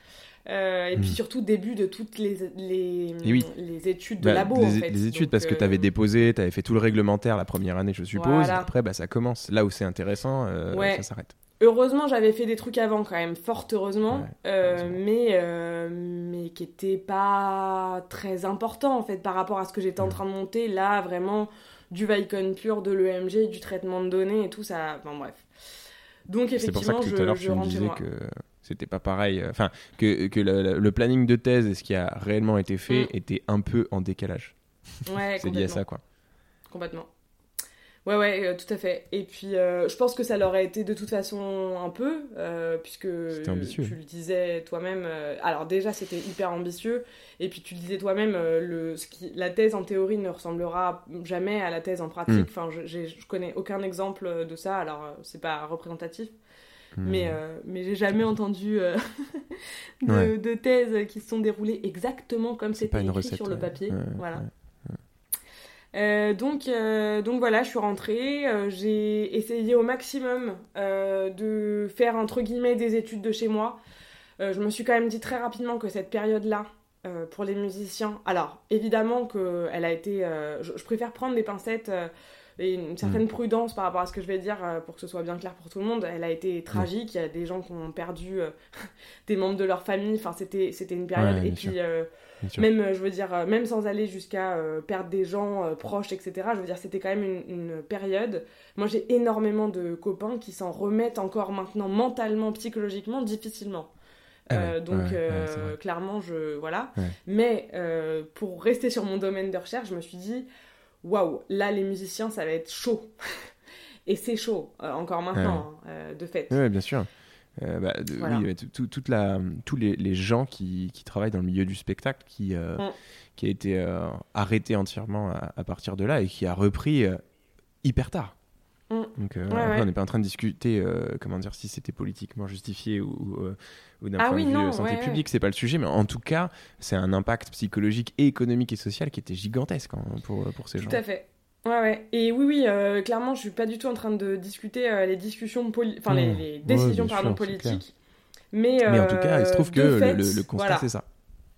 B: Euh, et puis hmm. surtout début de toutes les, les, les études de bah, labo.
A: Les,
B: en fait.
A: les études, parce que tu avais déposé, tu avais fait tout le réglementaire la première année, je suppose. Après, bah, ça commence. Là où c'est intéressant, ça s'arrête.
B: Heureusement, j'avais fait des trucs avant quand même, fort heureusement, euh, mais, euh, mais qui n'étaient pas très importants en fait par rapport à ce que j'étais en train de monter. Là, vraiment, du Vicon pur, de l'EMG, du traitement de données et tout ça. Enfin bref. Donc effectivement,
A: c'est pour ça que tout à l'heure tu me disais que c'était pas pareil, euh, enfin que, que le, planning de thèse et ce qui a réellement été fait mm. était un peu en décalage.
B: Ouais,
A: c'est lié à ça quoi.
B: Complètement. Ouais, ouais, euh, tout à fait. Et puis, euh, je pense que ça leur a été de toute façon un peu, euh, puisque tu le disais toi-même. alors, déjà, c'était hyper ambitieux. Et puis, tu le disais toi-même, le, ce qui, la thèse en théorie ne ressemblera jamais à la thèse en pratique. Mm. Enfin, je, je connais aucun exemple de ça, alors c'est pas représentatif. Mm. Mais, mais j'ai jamais entendu de, de, thèses qui se sont déroulées exactement comme c'était écrit recette, sur le papier. voilà. Euh, donc, euh, donc voilà, je suis rentrée. Euh, j'ai essayé au maximum de faire entre guillemets des études de chez moi. je me suis quand même dit très rapidement que cette période-là, pour les musiciens, alors évidemment que elle a été, je, préfère prendre des pincettes et une certaine mm. prudence par rapport à ce que je vais dire pour que ce soit bien clair pour tout le monde. Elle a été tragique. Il y a des gens qui ont perdu des membres de leur famille. Enfin, c'était c'était une période. et puis même, euh, je veux dire, euh, même sans aller jusqu'à euh, perdre des gens proches, etc. Je veux dire, c'était quand même une, période. Moi, j'ai énormément de copains qui s'en remettent encore maintenant mentalement, psychologiquement, difficilement. Ah donc clairement, je voilà. Mais pour rester sur mon domaine de recherche, je me suis dit, waouh, là les musiciens, ça va être chaud. Et c'est chaud encore maintenant, hein, de fait.
A: Oui, bien sûr. Euh, bah, oui, toute la, tous les, les gens qui, qui, travaillent dans le milieu du spectacle qui, euh, mm. qui a été euh, arrêté entièrement à, partir de là et qui a repris hyper tard. Mm. Donc, on n'est pas en train de discuter comment dire si c'était politiquement justifié ou, ou d'un ah point de vue santé publique, c'est pas le sujet, mais en tout cas, c'est un impact psychologique et économique et social qui était gigantesque hein, pour, pour ces gens.
B: Tout à fait. Ouais, ouais. Et oui, oui, euh, clairement, je suis pas du tout en train de discuter euh, les discussions, enfin les, les, décisions pardon, politiques.
A: Mais, mais, en tout cas, il se trouve que le, le, constat, c'est ça.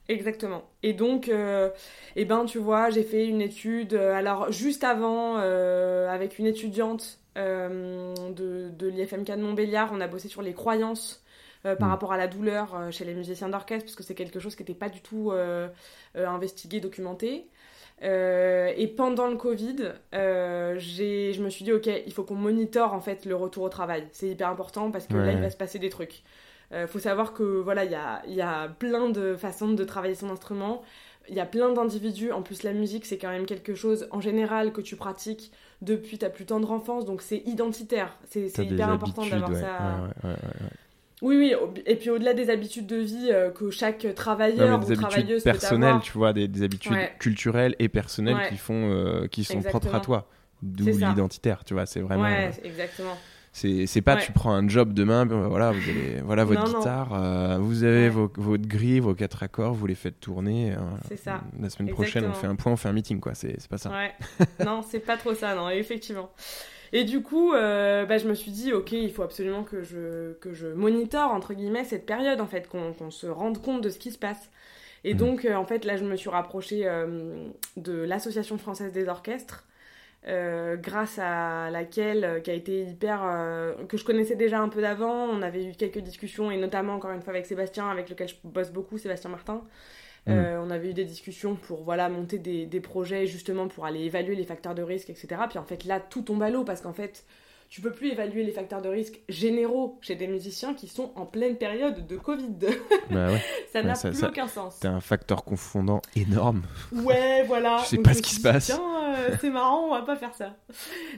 B: Exactement. Et donc, et eh ben, tu vois, j'ai fait une étude, alors juste avant, avec une étudiante de, de l'IFMK de Montbéliard, on a bossé sur les croyances par mm. rapport à la douleur chez les musiciens d'orchestre, parce que c'est quelque chose qui n'était pas du tout investigué, documenté. Euh, et pendant le Covid, euh, je me suis dit, ok, il faut qu'on monitore en fait le retour au travail. C'est hyper important parce que là, il va se passer des trucs. Il euh, faut savoir que voilà, il y a, y a plein de façons de travailler son instrument. Il y a plein d'individus. En plus, la musique, c'est quand même quelque chose en général que tu pratiques depuis ta plus tendre enfance. Donc, c'est identitaire. C'est hyper important d'avoir ça. Oui, oui, et puis au-delà des habitudes de vie euh, que chaque travailleur ou travailleuse
A: personnelles, tu vois, des, habitudes culturelles et personnelles qui font, euh, qui sont propres à toi, d'où l'identitaire, tu vois, c'est vraiment.
B: Ouais, exactement.
A: C'est pas tu prends un job demain, ben, voilà, vous avez, voilà votre guitare, euh, vous avez vos, votre grille, vos quatre accords, vous les faites tourner. c'est ça. La semaine prochaine, on fait un point, on fait un meeting, quoi. C'est pas ça.
B: Ouais. non, c'est pas trop ça, non, effectivement. Et du coup, euh, bah, je me suis dit, ok, il faut absolument que je, que je monitore, entre guillemets, cette période, en fait, qu'on se rende compte de ce qui se passe. Et mmh. donc, euh, en fait, là, je me suis rapprochée euh, de l'Association française des orchestres, grâce à laquelle, qui a été hyper. que je connaissais déjà un peu d'avant. On avait eu quelques discussions, et notamment, encore une fois, avec Sébastien, avec lequel je bosse beaucoup, Sébastien Martin. Mm. Euh, on avait eu des discussions pour voilà monter des, des, projets justement pour aller évaluer les facteurs de risque, etc. Puis en fait là tout tombe à l'eau parce qu'en fait tu peux plus évaluer les facteurs de risque généraux chez des musiciens qui sont en pleine période de Covid. Bah ça n'a plus aucun sens.
A: C'est un facteur confondant énorme.
B: Ouais, voilà.
A: je sais pas ce qui se passe.
B: Euh, c'est marrant, on va pas faire ça.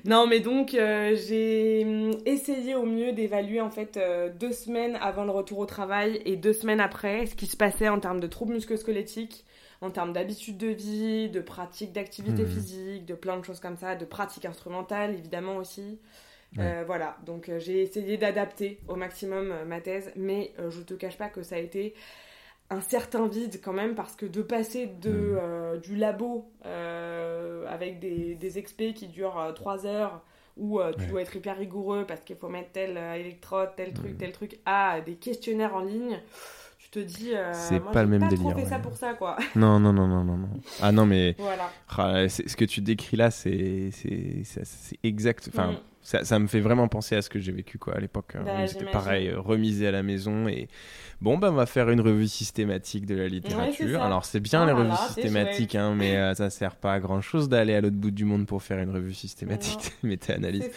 B: Non, mais donc euh, j'ai hum, essayé au mieux d'évaluer en fait euh, deux semaines avant le retour au travail et deux semaines après ce qui se passait en termes de troubles musculosquelettiques en termes d'habitude de vie, de pratique d'activité mmh. physique, de plein de choses comme ça, de pratique instrumentale évidemment aussi. Euh, voilà, donc euh, j'ai essayé d'adapter au maximum euh, ma thèse, mais je te cache pas que ça a été un certain vide quand même parce que de passer de, mm. du labo avec des, des expés qui durent 3 heures où tu dois être hyper rigoureux parce qu'il faut mettre tel électrode, tel truc, mm. tel truc, à des questionnaires en ligne tu te dis
A: c'est pas le même pas délire
B: fait ça pour ça quoi.
A: Non non non non non non. Ah non mais voilà. Ah, ce que tu décris là c'est c'est exact enfin mm ça, ça, me fait vraiment penser à ce que j'ai vécu quoi à l'époque. Hein. Bah, C'était pareil, euh, remisé à la maison et bon ben on va faire une revue systématique de la littérature. Alors c'est bien les revues systématiques, hein, mais euh, ça sert pas à grand chose d'aller à l'autre bout du monde pour faire une revue systématique de méta-analyse.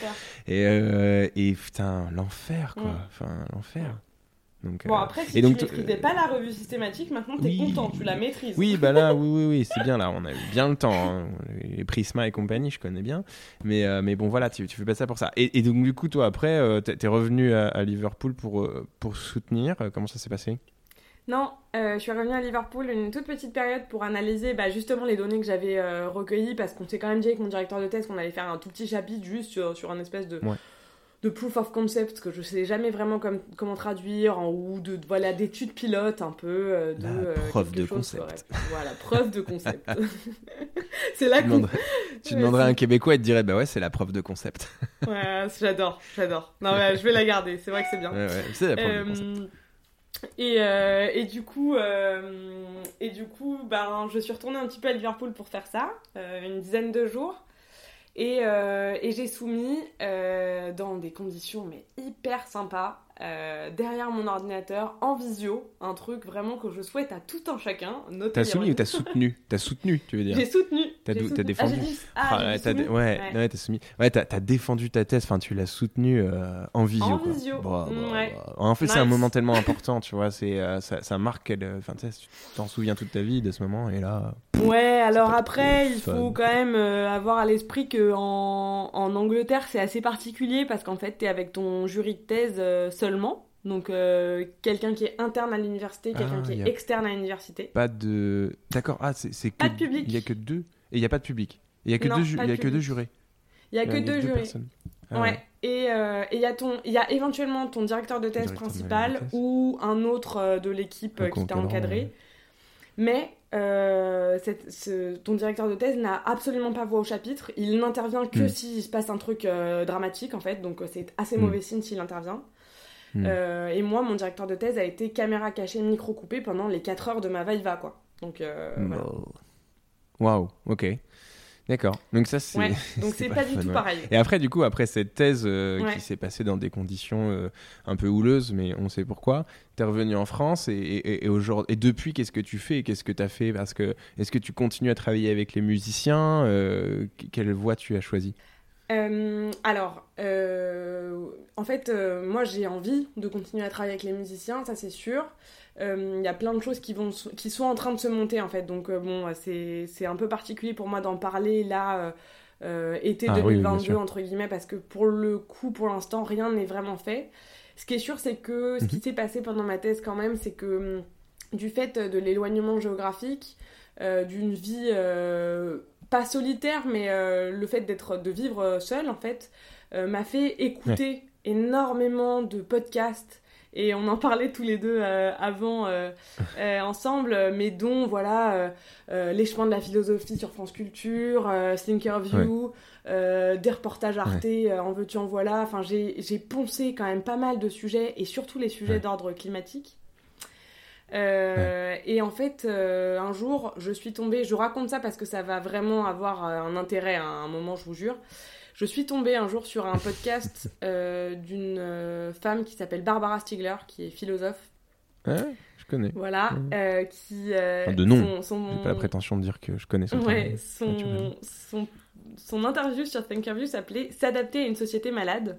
A: Et, euh, et putain l'enfer quoi, mm. enfin l'enfer.
B: Bon, après, si et tu donc, maîtrisais pas la revue systématique, maintenant t'es es content, tu la maîtrises.
A: Oui, bah là, oui, oui, oui, c'est bien, là, on a eu bien le temps. Hein. Les Prisma et compagnie, je connais bien. Mais, mais bon, voilà, tu, tu fais pas ça pour ça. Et, donc, du coup, toi, après, euh, t'es revenu à, Liverpool pour, pour soutenir. Comment ça s'est passé?
B: Non, je suis revenue à Liverpool une toute petite période pour analyser bah, justement les données que j'avais recueillies parce qu'on s'est quand même dit avec mon directeur de thèse qu'on allait faire un tout petit chapitre juste sur, sur un espèce de, de proof of concept que je sais jamais vraiment comment traduire en, ou de, voilà d'études pilotes un peu euh, de
A: euh, preuve de concept.
B: voilà preuve de concept. C'est là
A: qu'on tu demanderais à un québécois et te dirait bah ouais c'est la preuve de concept.
B: Ouais j'adore j'adore. Non je vais la garder c'est vrai que c'est bien.
A: Ouais, ouais, c'est la preuve de concept. Euh,
B: et, et, du coup, et du coup ben, je suis retournée un petit peu à Liverpool pour faire ça, une dizaine de jours. Et, euh, et j'ai soumis euh, dans des conditions mais hyper sympas euh, derrière mon ordinateur en visio, un truc vraiment que je souhaite à tout un chacun.
A: T'as soumis ou t'as soutenu T'as soutenu, tu veux dire
B: J'ai soutenu.
A: T'as défendu.
B: Ah,
A: ah, ouais, ouais, t'as soumis. Ouais, t'as défendu ta thèse. Enfin, tu l'as soutenu euh, en visio. En
B: visio. ouais.
A: En fait, c'est un moment tellement important, tu vois. C'est euh, ça, ça, marque. Enfin, tu t'en souviens toute ta vie de ce moment, et là.
B: Ouais. Alors après, il faut quand même avoir à l'esprit que en, en Angleterre, c'est assez particulier parce qu'en fait, t'es avec ton jury de thèse seulement. Donc euh, quelqu'un qui est interne à l'université, ah, quelqu'un qui est externe à l'université.
A: Pas de. D'accord. Ah, c'est
B: pas de public.
A: Il y a que deux. Et il n'y a pas de public. Il y a que deux. Il y a que deux jurés.
B: Il y a que deux, jurés. Ah ouais. Et euh, il y a ton, y a éventuellement ton directeur de thèse principal ou un autre euh, de l'équipe qui t'a encadré. Mais ton directeur de thèse n'a absolument pas voix au chapitre. Il n'intervient que hmm. s'il se passe un truc dramatique, en fait. Donc, c'est assez hmm. mauvais signe s'il intervient. Hmm. et moi, mon directeur de thèse a été caméra cachée, micro coupé pendant les 4 heures de ma va quoi. Donc, voilà.
A: Waouh, ok. D'accord. Donc ça c'est.
B: Donc c'est pas, du tout pareil.
A: Et après du coup après cette thèse euh, qui s'est passée dans des conditions euh, un peu houleuses, mais on sait pourquoi. tu es revenu en France et, et, et, et depuis qu'est-ce que tu fais Qu'est-ce que tu as fait? Parce que est-ce que tu continues à travailler avec les musiciens euh, Quelle voie tu as choisi
B: alors, en fait, moi j'ai envie de continuer à travailler avec les musiciens, ça c'est sûr. Il euh, y a plein de choses qui, vont, qui sont en train de se monter en fait. Donc euh, bon, c'est un peu particulier pour moi d'en parler là, euh, été 2022 ah entre guillemets, parce que pour le coup, pour l'instant, rien n'est vraiment fait. Ce qui est sûr, c'est que ce qui mhm. s'est passé pendant ma thèse quand même, c'est que hum, du fait de l'éloignement géographique, d'une vie pas solitaire, mais le fait d'être de vivre seul en fait, m'a fait écouter énormément de podcasts. Et on en parlait tous les deux euh, avant euh, euh, ensemble, mais dont voilà les chemins de la philosophie sur France Culture, Slinkerview, des reportages Arte, en veux-tu en voilà. Enfin, j'ai poncé quand même pas mal de sujets et surtout les sujets d'ordre climatique. Et en fait, un jour, je suis tombée, je raconte ça parce que ça va vraiment avoir un intérêt à un moment, je vous jure. Je suis tombée un jour sur un podcast euh, d'une euh, femme qui s'appelle Barbara Stiegler, qui est philosophe.
A: Ouais, je connais.
B: Voilà, euh, qui.
A: de nom. Son, J'ai pas la prétention de dire que je connais son
B: ouais, son, son, son, interview sur Thinkerview s'appelait S'adapter à une société malade.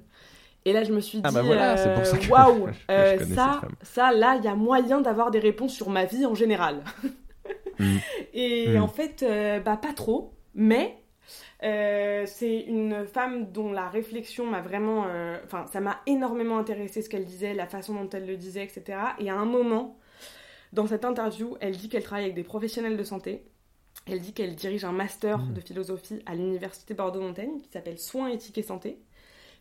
B: Et là, je me suis dit, ah bah voilà, c'est pour ça waouh, ça, ça, là, il y a moyen d'avoir des réponses sur ma vie en général. Mm. Et mm. en fait, bah pas trop, mais euh, c'est une femme dont la réflexion m'a vraiment. Euh, enfin, ça m'a énormément intéressé ce qu'elle disait, la façon dont elle le disait, etc. Et à un moment, dans cette interview, elle dit qu'elle travaille avec des professionnels de santé. Elle dit qu'elle dirige un master mmh. de philosophie à l'université Bordeaux-Montaigne qui s'appelle Soins, éthique et santé.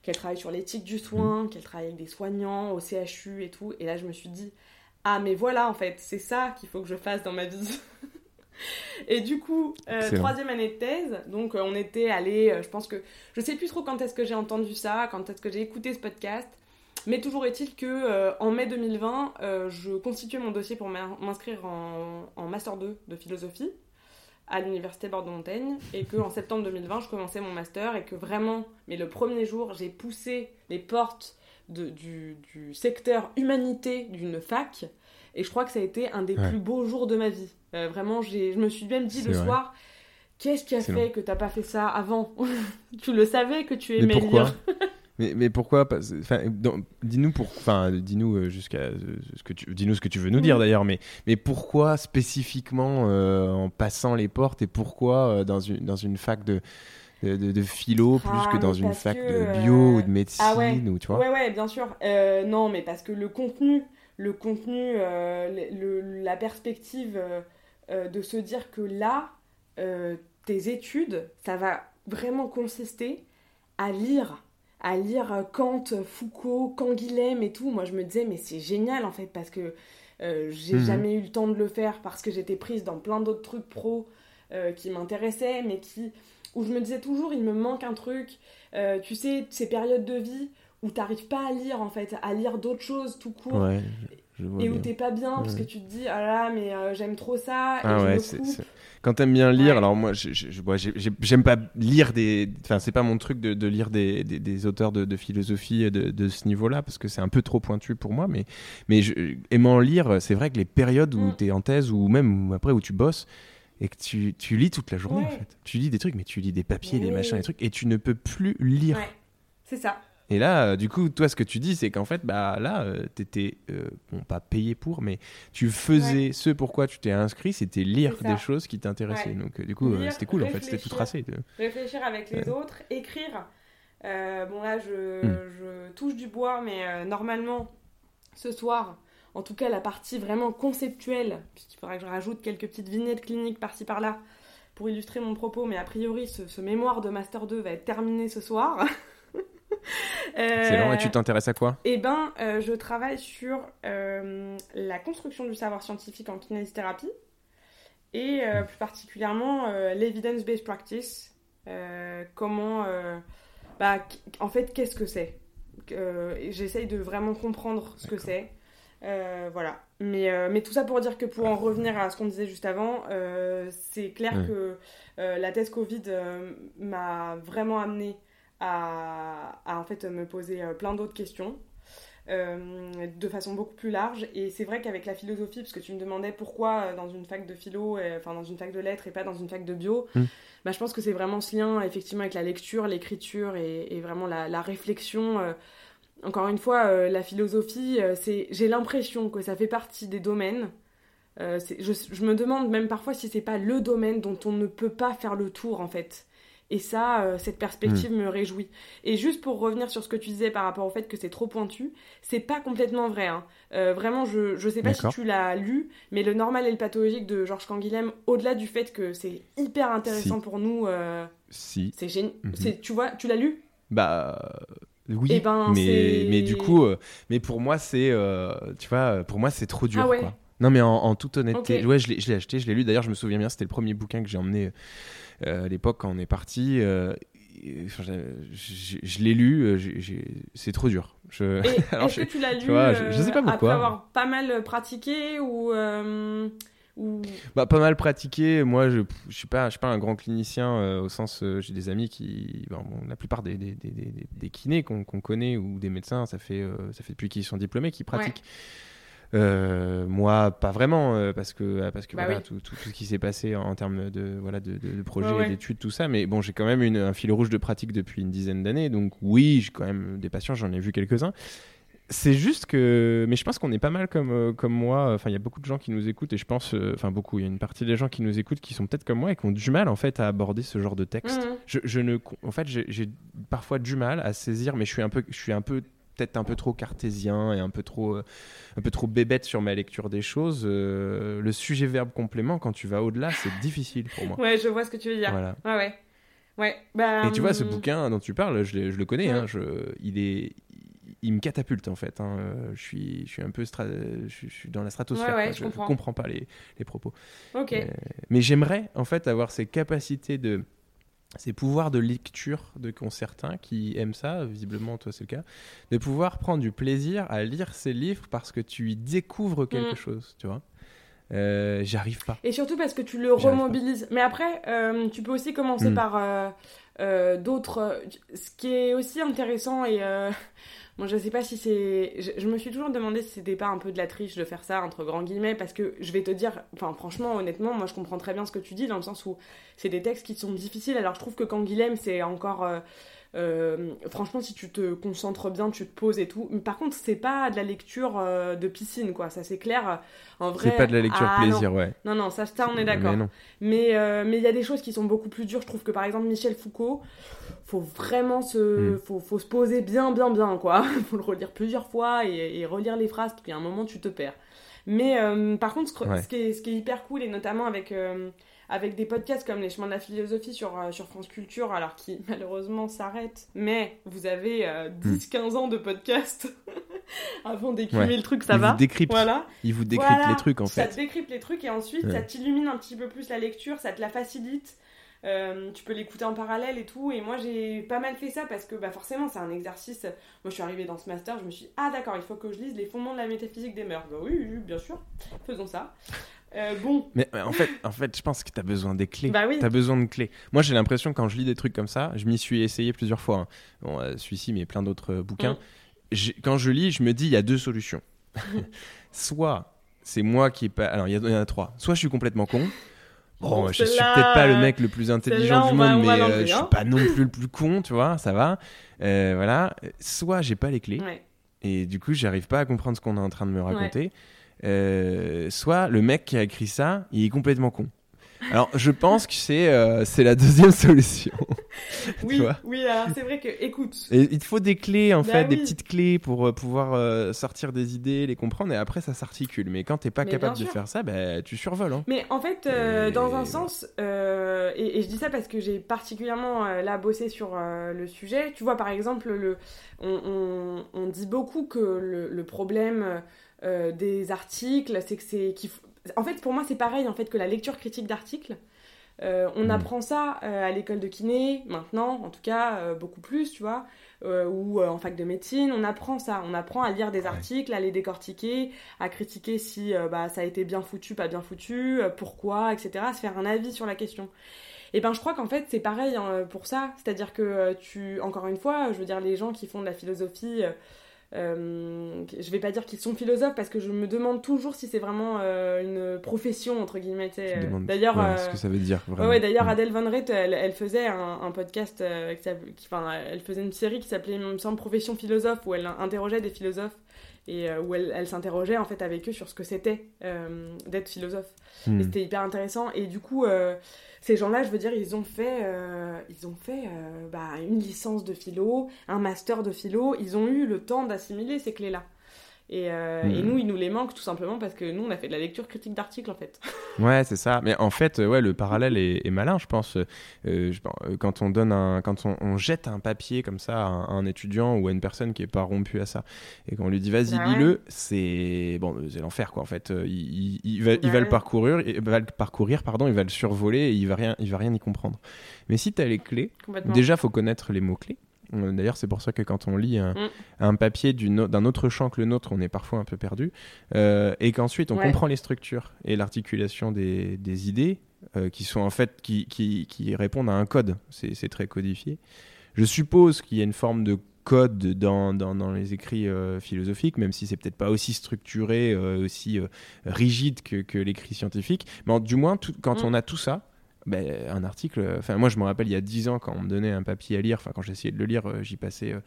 B: Qu'elle travaille sur l'éthique du soin, mmh. qu'elle travaille avec des soignants au CHU et tout. Et là, je me suis dit, ah, mais voilà, en fait, c'est ça qu'il faut que je fasse dans ma vie. Et du coup, euh, troisième année de thèse, donc euh, on était allé, euh, je pense que, je sais plus trop quand est-ce que j'ai entendu ça, quand est-ce que j'ai écouté ce podcast, mais toujours est-il que en mai 2020, je constituais mon dossier pour m'inscrire en, en, master 2 de philosophie à l'université Bordeaux-Montaigne et que en septembre 2020, je commençais mon master et que vraiment, mais le premier jour, j'ai poussé les portes de, du, du secteur humanité d'une fac et je crois que ça a été un des plus beaux jours de ma vie. Euh, vraiment, je me suis même dit le soir, qu'est-ce qui a fait que t'as pas fait ça avant? Tu le savais que tu aimais lire.
A: mais, mais pourquoi Dis-nous pour, enfin, dis-nous euh, jusqu'à euh, ce que tu, dis-nous ce que tu veux nous dire d'ailleurs. Mais, mais pourquoi spécifiquement en passant les portes et pourquoi dans une dans une fac de de, philo plus que ah, dans une fac de bio ou de médecine
B: ah ouais.
A: ou tu vois?
B: Ouais ouais bien sûr non mais parce que le contenu le contenu, euh, la perspective euh, euh, de se dire que là, tes études, ça va vraiment consister à lire à lire Kant, Foucault, Canguilhem et tout. Moi, je me disais, mais c'est génial en fait, parce que j'ai mhm. jamais eu le temps de le faire, parce que j'étais prise dans plein d'autres trucs pro qui m'intéressaient, mais qui où je me disais toujours, il me manque un truc. tu sais, ces périodes de vie où t'arrives pas à lire en fait, à lire d'autres choses tout court. et où t'es pas bien parce que tu te dis ah là mais euh, j'aime trop ça ah ouais, c'est,
A: quand t'aimes bien lire alors moi j'aime pas lire des enfin c'est pas mon truc de, de lire des, des, auteurs de, de philosophie de, de, ce niveau là parce que c'est un peu trop pointu pour moi mais mais aimant lire c'est vrai que les périodes où tu mm. t'es en thèse ou même après où tu bosses et que tu, tu lis toute la journée en fait. Tu lis des trucs mais tu lis des papiers des machins des trucs et tu ne peux plus lire.
B: C'est ça
A: et là, euh, du coup, toi, ce que tu dis, c'est qu'en fait, bah là, euh, t'étais, euh, bon, pas payé pour, mais tu faisais ce pourquoi tu t'es inscrit, c'était lire des choses qui t'intéressaient. Donc, du coup, c'était cool, en fait, c'était tout tracé.
B: Réfléchir avec les autres, écrire. bon, là, je, hmm. je, touche du bois, mais normalement, ce soir, en tout cas, la partie vraiment conceptuelle, puisqu'il faudra que je rajoute quelques petites vignettes cliniques par-ci par-là pour illustrer mon propos, mais a priori, ce, ce mémoire de Master 2 va être terminé ce soir.
A: C'est long, et tu t'intéresses à quoi?
B: Eh ben, euh, je travaille sur euh, la construction du savoir scientifique en kinésithérapie et plus particulièrement l'evidence-based practice. comment, bah, en fait, qu'est-ce que c'est? J'essaye de vraiment comprendre ce que c'est. voilà. Mais, mais tout ça pour dire que pour en revenir à ce qu'on disait juste avant, c'est clair que la thèse Covid m'a vraiment amené à, à, en fait me poser plein d'autres questions. Euh, de façon beaucoup plus large. Et c'est vrai qu'avec la philosophie, parce que tu me demandais pourquoi euh, dans une fac de philo, enfin dans une fac de lettres et pas dans une fac de bio, hmm. bah, je pense que c'est vraiment ce lien effectivement avec la lecture, l'écriture et, vraiment la, réflexion. Euh. encore une fois, la philosophie, c'est, j'ai l'impression que ça fait partie des domaines. Je, je, me demande même parfois si c'est pas le domaine dont on ne peut pas faire le tour en fait. Et ça, euh, cette perspective hmm. me réjouit. Et juste pour revenir sur ce que tu disais par rapport au fait que c'est trop pointu, c'est pas complètement vrai. Hein. Euh, vraiment, je, je sais pas si tu l'as lu, mais Le normal et le pathologique de Georges Canguilhem, au-delà du fait que c'est hyper intéressant pour nous. Euh,
A: si.
B: C'est génial. Mhm. Tu vois, tu l'as lu?
A: Bah. Oui, eh ben, mais, mais du coup, mais pour moi, c'est, tu vois, pour moi, c'est trop dur. Ah quoi. Non, mais en, toute honnêteté, ouais, je l'ai acheté, je l'ai lu. D'ailleurs, je me souviens bien, c'était le premier bouquin que j'ai emmené euh, à l'époque quand on est parti. Euh, je, l'ai lu, euh, c'est trop dur.
B: Je... Est-ce que tu l'as lu je, sais pas après avoir pas mal pratiqué ou, ou...
A: Bah, pas mal pratiqué. Moi, je, je suis pas, je suis pas un grand clinicien au sens, j'ai des amis qui, bon, la plupart des, des, des, des kinés qu'on connaît ou des médecins, ça fait, ça fait depuis qu'ils sont diplômés, qui pratiquent. Euh, moi, pas vraiment, euh, parce que, euh, parce que bah voilà, tout, tout, ce qui s'est passé en, termes de, voilà, de, de, projets, d'études, tout ça. Mais bon, j'ai quand même une, un fil rouge de pratique depuis une dizaine d'années. Donc oui, j'ai quand même des patients, j'en ai vu quelques-uns. C'est juste que, mais je pense qu'on est pas mal comme, comme moi. Enfin, il y a beaucoup de gens qui nous écoutent et je pense, enfin beaucoup, il y a une partie des gens qui nous écoutent qui sont peut-être comme moi et qui ont du mal en fait à aborder ce genre de texte. Mmh. Je, je, ne, en fait, j'ai parfois du mal à saisir, mais je suis un peu, je suis un peu peut-être un peu trop cartésien et un peu trop, euh, un peu trop bébête sur ma lecture des choses. Euh, le sujet verbe complément, quand tu vas au-delà, c'est difficile pour moi.
B: Ouais, je vois ce que tu veux dire. Voilà. Ouais, ouais. ouais bah,
A: et tu vois, ce hum. bouquin dont tu parles, je, je le connais. Hein, je, il est, il me catapulte en fait. Hein. Je suis, je suis un peu, je, suis dans la stratosphère.
B: Ouais,
A: je,
B: je, comprends.
A: comprends pas les, les propos.
B: Ok.
A: Euh, mais j'aimerais en fait avoir ces capacités de ces pouvoirs de lecture de certains qui aiment ça, visiblement toi c'est le cas, de pouvoir prendre du plaisir à lire ces livres parce que tu y découvres quelque mm. chose, tu vois. Euh, j'arrive pas.
B: Et surtout parce que tu le remobilises. Mais après, euh, tu peux aussi commencer mm. par euh, d'autres. Ce qui est aussi intéressant et moi, je sais pas si c'est. Je, me suis toujours demandé si c'était pas un peu de la triche de faire ça, entre grands guillemets, parce que je vais te dire, enfin, franchement, honnêtement, moi, je comprends très bien ce que tu dis, dans le sens où c'est des textes qui sont difficiles. Alors, je trouve que quand Guilhem, c'est encore. Euh, euh, franchement, si tu te concentres bien, tu te poses et tout. Mais par contre, c'est pas de la lecture euh, de piscine, quoi. Ça, c'est clair. En vrai.
A: C'est pas de la lecture ah, plaisir, ouais.
B: Non, non, ça, ça on est d'accord. Mais mais il y a des choses qui sont beaucoup plus dures. Je trouve que par exemple, Michel Foucault, faut vraiment se, hmm. faut, faut, se poser bien, bien, bien, quoi. faut le relire plusieurs fois et, relire les phrases, puis à un moment, tu te perds. Mais euh, par contre, ce, qui est, ce, qui est, hyper cool, et notamment avec, euh, avec des podcasts comme Les Chemins de la Philosophie sur, euh, sur France Culture, alors qui malheureusement s'arrêtent, mais vous avez 10-15 hmm. ans de podcast avant d'écumer le truc, ça va.
A: Vous voilà. Il vous décrypte les trucs en fait.
B: Ça te décrypte les trucs et ensuite ça t'illumine un petit peu plus la lecture, ça te la facilite. Euh, tu peux l'écouter en parallèle et tout. Et moi, j'ai pas mal fait ça parce que bah, forcément, c'est un exercice. Moi, je suis arrivée dans ce master, je me suis dit, ah d'accord, il faut que je lise les fondements de la métaphysique des mœurs. Bah, oui, bien sûr, faisons ça. Euh, bon.
A: Mais en fait, en fait, je pense que tu as besoin des clés.
B: Bah oui.
A: Tu as besoin de clés. Moi, j'ai l'impression quand je lis des trucs comme ça, je m'y suis essayé plusieurs fois. Hein. Bon, euh, celui-ci, mais plein d'autres bouquins. Mm. Quand je lis, je me dis, il y a deux solutions. Soit c'est moi qui est pas. Alors, il y, en a trois. Soit je suis complètement con. Bon, je suis peut-être pas le mec le plus intelligent du monde, mais euh, je suis pas non plus le plus con, tu vois, ça va. Euh, voilà. Soit j'ai pas les clés, et du coup, j'arrive pas à comprendre ce qu'on est en train de me raconter. Euh, soit le mec qui a écrit ça, il est complètement con. Alors, je pense que c'est euh, c'est la deuxième solution.
B: oui, oui, alors c'est vrai que, écoute.
A: il te faut des clés, en bah fait, des petites clés pour euh, pouvoir euh, sortir des idées, les comprendre, et après ça s'articule. Mais quand t'es pas capable de faire ça, bah, tu survoles. Hein.
B: Mais en fait, dans un sens, et, je dis ça parce que j'ai particulièrement là bossé sur le sujet, tu vois, par exemple, le, on, on, dit beaucoup que le, le problème des articles, c'est que c'est qu'il En fait, pour moi, c'est pareil en fait que la lecture critique d'articles. Euh, on mm. apprend ça euh, à l'école de kiné, maintenant, en tout cas, euh, beaucoup plus, tu vois, ou en fac de médecine, on apprend ça. On apprend à lire des articles, à les décortiquer, à critiquer si bah, ça a été bien foutu, pas bien foutu, pourquoi, etc., à se faire un avis sur la question. Et ben je crois qu'en fait c'est pareil hein, pour ça, c'est-à-dire que tu, encore une fois, je veux dire les gens qui font de la philosophie, euh, je vais pas dire qu'ils sont philosophes parce que je me demande toujours si c'est vraiment euh, une profession entre guillemets.
A: Euh, d'ailleurs, ce que ça veut dire.
B: Ouais, d'ailleurs, mm. Adèle Van Rett, elle, faisait un, podcast, enfin, elle faisait une série qui s'appelait, il me semble, Profession philosophe où elle interrogeait des philosophes et où elle, s'interrogeait en fait avec eux sur ce que c'était d'être philosophe. Et c'était hyper intéressant. Et du coup ces gens-là, je veux dire, ils ont fait, euh, ils ont fait euh, bah, une licence de philo, un master de philo, ils ont eu le temps d'assimiler ces clés-là. Et, euh, et, hmm. nous, il nous les manque tout simplement parce que nous, on a fait de la lecture critique d'articles en fait.
A: Ouais, c'est ça. Mais en fait, ouais, le parallèle est, malin, je pense. Euh, quand on donne un, quand on, jette un papier comme ça à un, étudiant ou à une personne qui est pas rompue à ça, et qu'on lui dit vas-y bah lis-le, c'est bon, c'est l'enfer quoi. En fait, il, il, va, il va le parcourir, il va le parcourir, pardon, il va le survoler et il va rien, il va rien y comprendre. Mais si tu as les clés, déjà faut connaître les mots clés. Euh, d'ailleurs, c'est pour ça que quand on lit un, mm. papier d'un autre champ que le nôtre, on est parfois un peu perdu. Euh, et qu'ensuite, on comprend les structures et l'articulation des, idées euh, qui sont en fait qui, qui, répondent à un code. C'est très codifié. Je suppose qu'il y a une forme de code dans, dans, les écrits philosophiques, même si c'est peut-être pas aussi structuré, aussi rigide que, que l'écrit scientifique. Mais du moins, quand mm. on a tout ça, ben, un article. Enfin, moi, je me rappelle il y a dix ans quand on me donnait un papier à lire. Enfin, quand j'essayais de le lire, euh, j'y passais. Euh,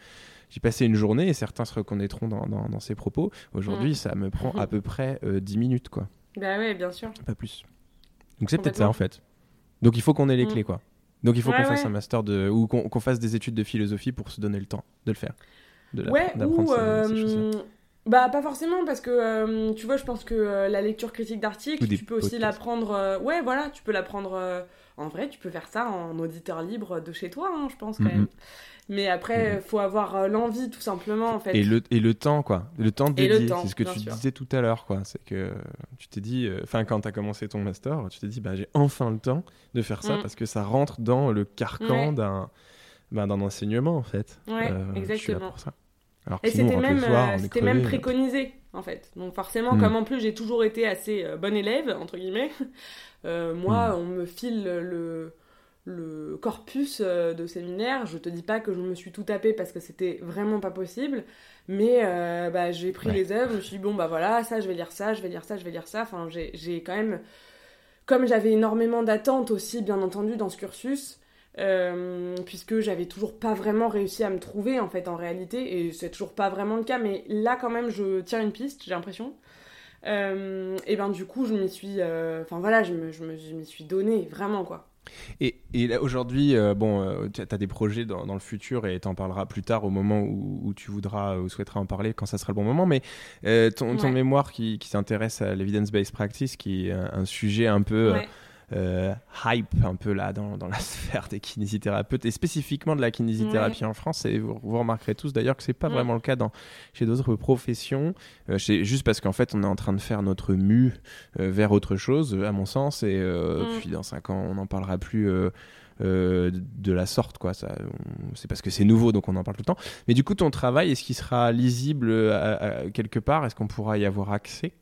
A: j'y passais une journée et certains se reconnaîtront dans, dans, ces propos. Aujourd'hui, mm. ça me prend à peu près euh, dix minutes, quoi.
B: Bah ouais, bien sûr.
A: Pas plus. Donc c'est peut-être ça, en fait. Donc il faut qu'on ait les mm. clés, quoi. Donc il faut qu'on fasse un master de... ou qu'on fasse des études de philosophie pour se donner le temps de le faire.
B: De ouais, ou... Bah pas forcément parce que euh, tu vois je pense que euh, la lecture critique d'articles tu peux aussi l'apprendre euh, ouais voilà tu peux l'apprendre en vrai tu peux faire ça en auditeur libre de chez toi hein, je pense quand même. Mais après il faut avoir l'envie tout simplement en fait.
A: Et le, et le temps quoi. Le temps dédié c'est ce que tu disais tout à l'heure quoi. C'est que tu t'es dit enfin quand tu as commencé ton master tu t'es dit bah j'ai enfin le temps de faire ça mm. parce que ça rentre dans le carcan d'un bah, d'un enseignement en fait.
B: Ouais exactement. pour ça et c'était même, euh, même préconisé, en fait. Donc forcément, hmm. comme en plus j'ai toujours été assez euh, bon élève, entre guillemets, euh, moi, hmm. on me file le, le corpus de séminaire. Je te dis pas que je me suis tout tapé parce que c'était vraiment pas possible, mais bah, j'ai pris les œuvres, je me suis dit, bon, bah voilà, ça, je vais lire ça, je vais lire ça, je vais lire ça. Enfin, j'ai quand même... Comme j'avais énormément d'attentes aussi, bien entendu, dans ce cursus, euh, puisque j'avais toujours pas vraiment réussi à me trouver en fait en réalité et c'est toujours pas vraiment le cas mais là quand même je tiens une piste j'ai l'impression euh, et ben du coup je m'y suis euh, enfin voilà je me, je m'y suis donné vraiment quoi
A: et, et aujourd'hui, bon, tu as des projets dans, dans le futur et tu en parleras plus tard au moment où, où, tu voudras ou souhaiteras en parler quand ça sera le bon moment. Mais ton, ton mémoire qui, qui s'intéresse à l'evidence-based practice, qui est un, sujet un peu. Euh, hype un peu là dans, dans, la sphère des kinésithérapeutes et spécifiquement de la kinésithérapie en France. Et vous, remarquerez tous d'ailleurs que c'est pas vraiment le cas dans, chez d'autres professions. Euh, juste parce qu'en fait, on est en train de faire notre mue euh, vers autre chose, à mon sens. Et puis dans 5 ans, on n'en parlera plus. de la sorte quoi ça c'est parce que c'est nouveau donc on en parle tout le temps mais du coup ton travail est-ce qu'il sera lisible quelque part? Est-ce qu'on pourra y avoir accès?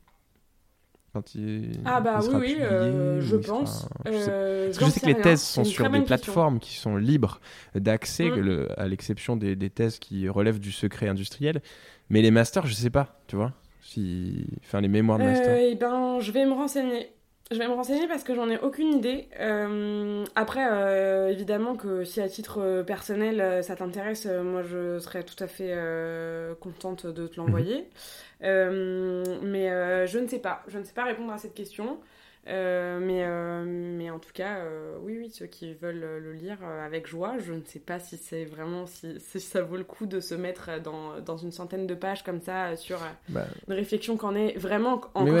B: Ah bah oui, oui euh, je pense.
A: Je sais, euh, je sais que les thèses sont sur des plateformes qui sont libres d'accès, mm. à l'exception des, des, thèses qui relèvent du secret industriel. Mais les masters, je sais pas, tu vois. Si... Enfin, les mémoires de master.
B: Eh ben, je vais me renseigner. Je vais me renseigner parce que j'en ai aucune idée. Euh, après, évidemment que si à titre personnel ça t'intéresse, moi je serais tout à fait contente de te l'envoyer. Mhm. Euh, mais euh, je ne sais pas. Je ne sais pas répondre à cette question. Euh, mais, mais en tout cas, oui, oui, ceux qui veulent le lire avec joie, je ne sais pas si c'est vraiment, si, ça vaut le coup de se mettre dans, dans une centaine de pages comme ça sur bah. une réflexion qu'on est vraiment mais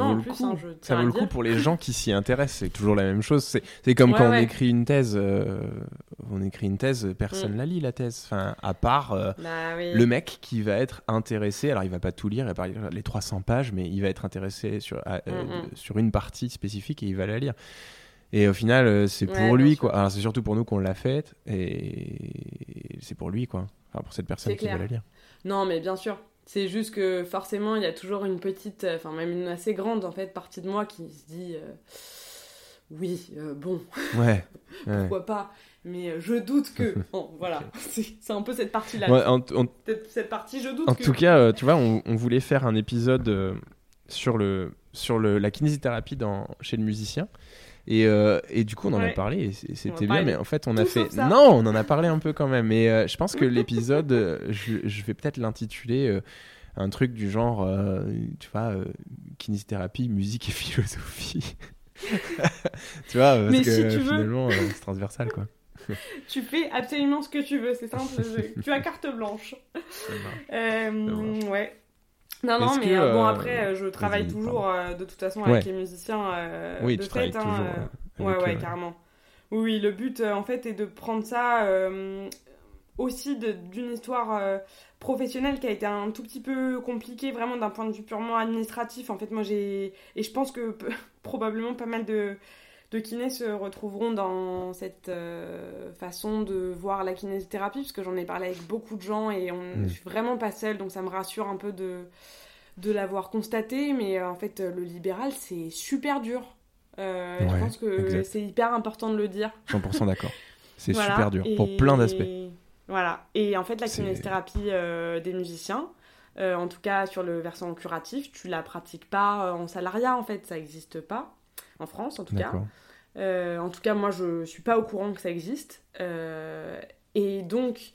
B: en plus. Hein,
A: ça vaut le coup pour les gens qui s'y intéressent, c'est toujours la même chose. C'est comme quand on écrit une thèse on écrit une thèse, personne mm. la lit la thèse. Enfin, à part euh, bah le mec qui va être intéressé. Alors, il va pas tout lire, il va lire les 300 pages, mais il va être intéressé sur, mm, mm. sur une partie spécifique et il va la lire. Et au final, c'est pour lui, quoi. Alors, c'est surtout pour nous qu'on l'a faite, et c'est pour lui, quoi. Enfin, pour cette personne qui va la lire.
B: Non, mais bien sûr. C'est juste que forcément, il y a toujours une petite, enfin même une assez grande en fait partie de moi qui se dit oui, euh, bon,
A: ouais,
B: pourquoi pas? Mais euh, je doute que. Bon, voilà, c'est un peu cette partie-là. Cette partie, je doute.
A: En tout cas, euh, tu vois, on, voulait faire un épisode sur, le, sur le, la kinésithérapie dans, chez le musicien. Et, et, du coup, on en a parlé et c'était bien, mais en fait, on a fait. Non, on en a parlé un peu quand même. Mais je pense que l'épisode, je, je, vais peut-être l'intituler un truc du genre, tu vois, kinésithérapie, musique et philosophie. tu vois, parce que tu finalement, euh, c'est transversal, quoi.
B: tu fais absolument ce que tu veux, c'est simple. tu as carte blanche. Euh, ouais. Non, non, mais euh, bon, après, je travaille toujours de toute façon avec les musiciens
A: oui,
B: de
A: tu fête. Hein,
B: ouais, ouais, carrément. Oui, le but, en fait, est de prendre ça aussi d'une histoire professionnelle qui a été un tout petit peu compliquée, vraiment d'un point de vue purement administratif. En fait, moi, j'ai. Et je pense que probablement pas mal de, de kinés se retrouveront dans cette euh, façon de voir la kinésithérapie, parce que j'en ai parlé avec beaucoup de gens et on, mm. je suis vraiment pas seule, donc ça me rassure un peu de, de l'avoir constaté. Mais euh, en fait, le libéral, c'est super dur. Euh, je pense que c'est hyper important de le dire.
A: 100% d'accord. C'est super dur pour plein d'aspects.
B: Voilà. Et en fait, la kinésithérapie des musiciens, euh, en tout cas sur le versant curatif, tu la pratiques pas euh, en salariat en fait, ça n'existe pas en France en tout cas. Euh, en tout cas, moi je suis pas au courant que ça existe. et donc,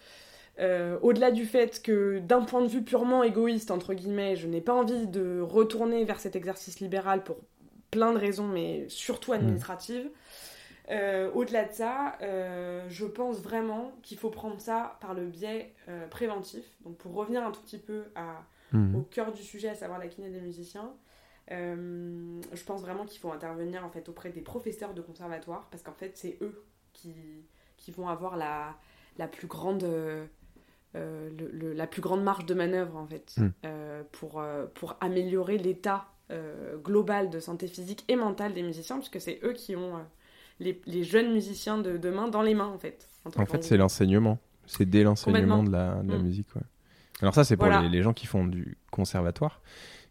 B: au-delà du fait que d'un point de vue purement égoïste entre guillemets, je n'ai pas envie de retourner vers cet exercice libéral pour plein de raisons, mais surtout administratives. Euh, au-delà de ça, euh, je pense vraiment qu'il faut prendre ça par le biais euh, préventif. Donc pour revenir un tout petit peu à, mhm. au cœur du sujet, à savoir la kiné des musiciens, je pense vraiment qu'il faut intervenir en fait auprès des professeurs de conservatoire parce qu'en fait c'est eux qui, qui vont avoir la, la plus grande la plus grande marge de manœuvre en fait mhm. pour, pour améliorer l'état global de santé physique et mentale des musiciens puisque c'est eux qui ont les, jeunes musiciens de demain dans les mains, en fait.
A: En, fait, c'est l'enseignement. C'est dès l'enseignement de la, mm. musique, Alors ça, c'est pour les, gens qui font du conservatoire.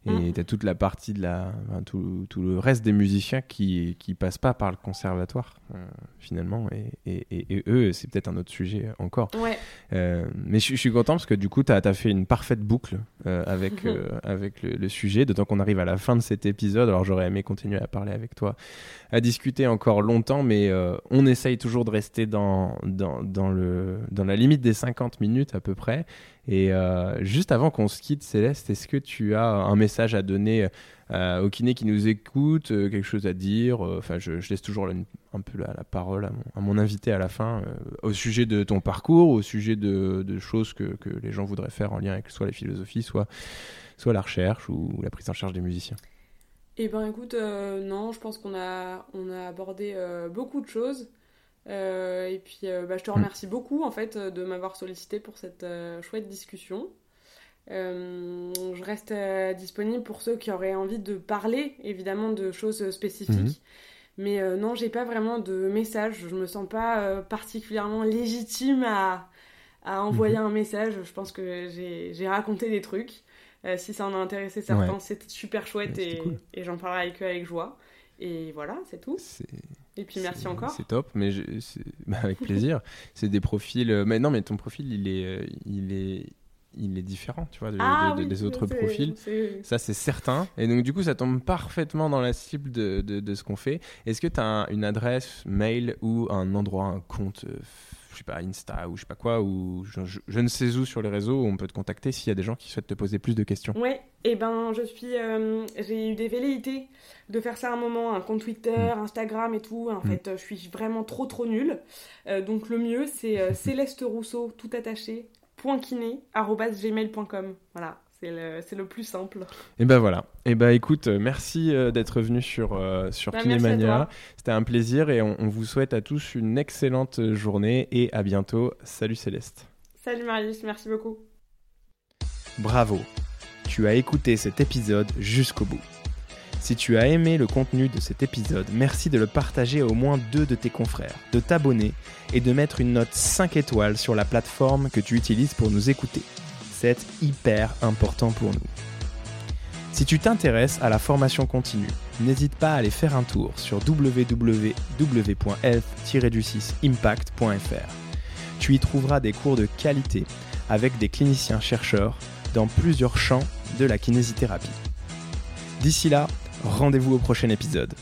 A: Et mm. tu as toute la partie de la. tout, tout, le reste des musiciens qui, qui passent pas par le conservatoire, euh, finalement. Et, et, eux, c'est peut-être un autre sujet encore.
B: Ouais.
A: Euh, mais je, suis content parce que du coup, tu as, as, fait une parfaite boucle euh, avec, avec le, sujet. D'autant qu'on arrive à la fin de cet épisode. Alors j'aurais aimé continuer à parler avec toi, à discuter encore longtemps. Mais on essaye toujours de rester dans, dans, dans, le, dans la limite des 50 minutes à peu près. Et euh, juste avant qu'on se quitte, Céleste, est-ce que tu as un message à donner euh, aux kinés qui nous écoutent, euh, quelque chose à dire Enfin, je, laisse toujours un peu la, parole à mon, invité à la fin, au sujet de ton parcours, au sujet de, choses que, les gens voudraient faire en lien avec soit la philosophie, soit, soit la recherche ou, la prise en charge des musiciens?
B: Eh ben écoute, non, je pense qu'on a, on a abordé beaucoup de choses. Euh, et puis, euh, bah, je te remercie beaucoup en fait de m'avoir sollicité pour cette euh, chouette discussion. je reste disponible pour ceux qui auraient envie de parler, évidemment, de choses spécifiques. Mhm. Mais non, j'ai pas vraiment de message. Je me sens pas particulièrement légitime à, à envoyer mhm. un message. Je pense que j'ai raconté des trucs. si ça en a intéressé certains, c'était super chouette et, et j'en parlerai avec eux avec joie. Et voilà, c'est tout. Et puis merci encore.
A: C'est top, mais bah, avec plaisir. c'est des profils. Euh, mais non, mais ton profil, il est, euh, il est, il est différent, tu vois,
B: ah
A: des autres profils. Ça, c'est certain. Et donc, du coup, ça tombe parfaitement dans la cible de, de, ce qu'on fait. Est-ce que tu as une adresse mail ou un endroit, un compte euh, je sais pas, Insta ou je sais pas quoi, ou je, ne sais où sur les réseaux où on peut te contacter s'il y a des gens qui souhaitent te poser plus de questions.
B: Ouais, et eh ben je suis, euh, j'ai eu des velléités de faire ça un moment, un compte Twitter, hmm. Instagram et tout. En hmm. fait, je suis vraiment trop trop nulle. Euh, donc le mieux c'est euh, Céleste Rousseau tout attaché gmail.com voilà C'est le, le, plus simple.
A: Et ben voilà. Et ben écoute, euh, merci euh, d'être venu sur, euh, sur bah, Kinémania. C'était un plaisir et on, vous souhaite à tous une excellente journée et à bientôt. Salut Céleste.
B: Salut Marius, merci beaucoup.
A: Bravo. Tu as écouté cet épisode jusqu'au bout. Si tu as aimé le contenu de cet épisode, merci de le partager à au moins deux de tes confrères, de t'abonner et de mettre une note 5 étoiles sur la plateforme que tu utilises pour nous écouter c'est hyper important pour nous. Si tu t'intéresses à la formation continue, n'hésite pas à aller faire un tour sur www.health-impact.fr. Tu y trouveras des cours de qualité avec des cliniciens chercheurs dans plusieurs champs de la kinésithérapie. D'ici là, rendez-vous au prochain épisode.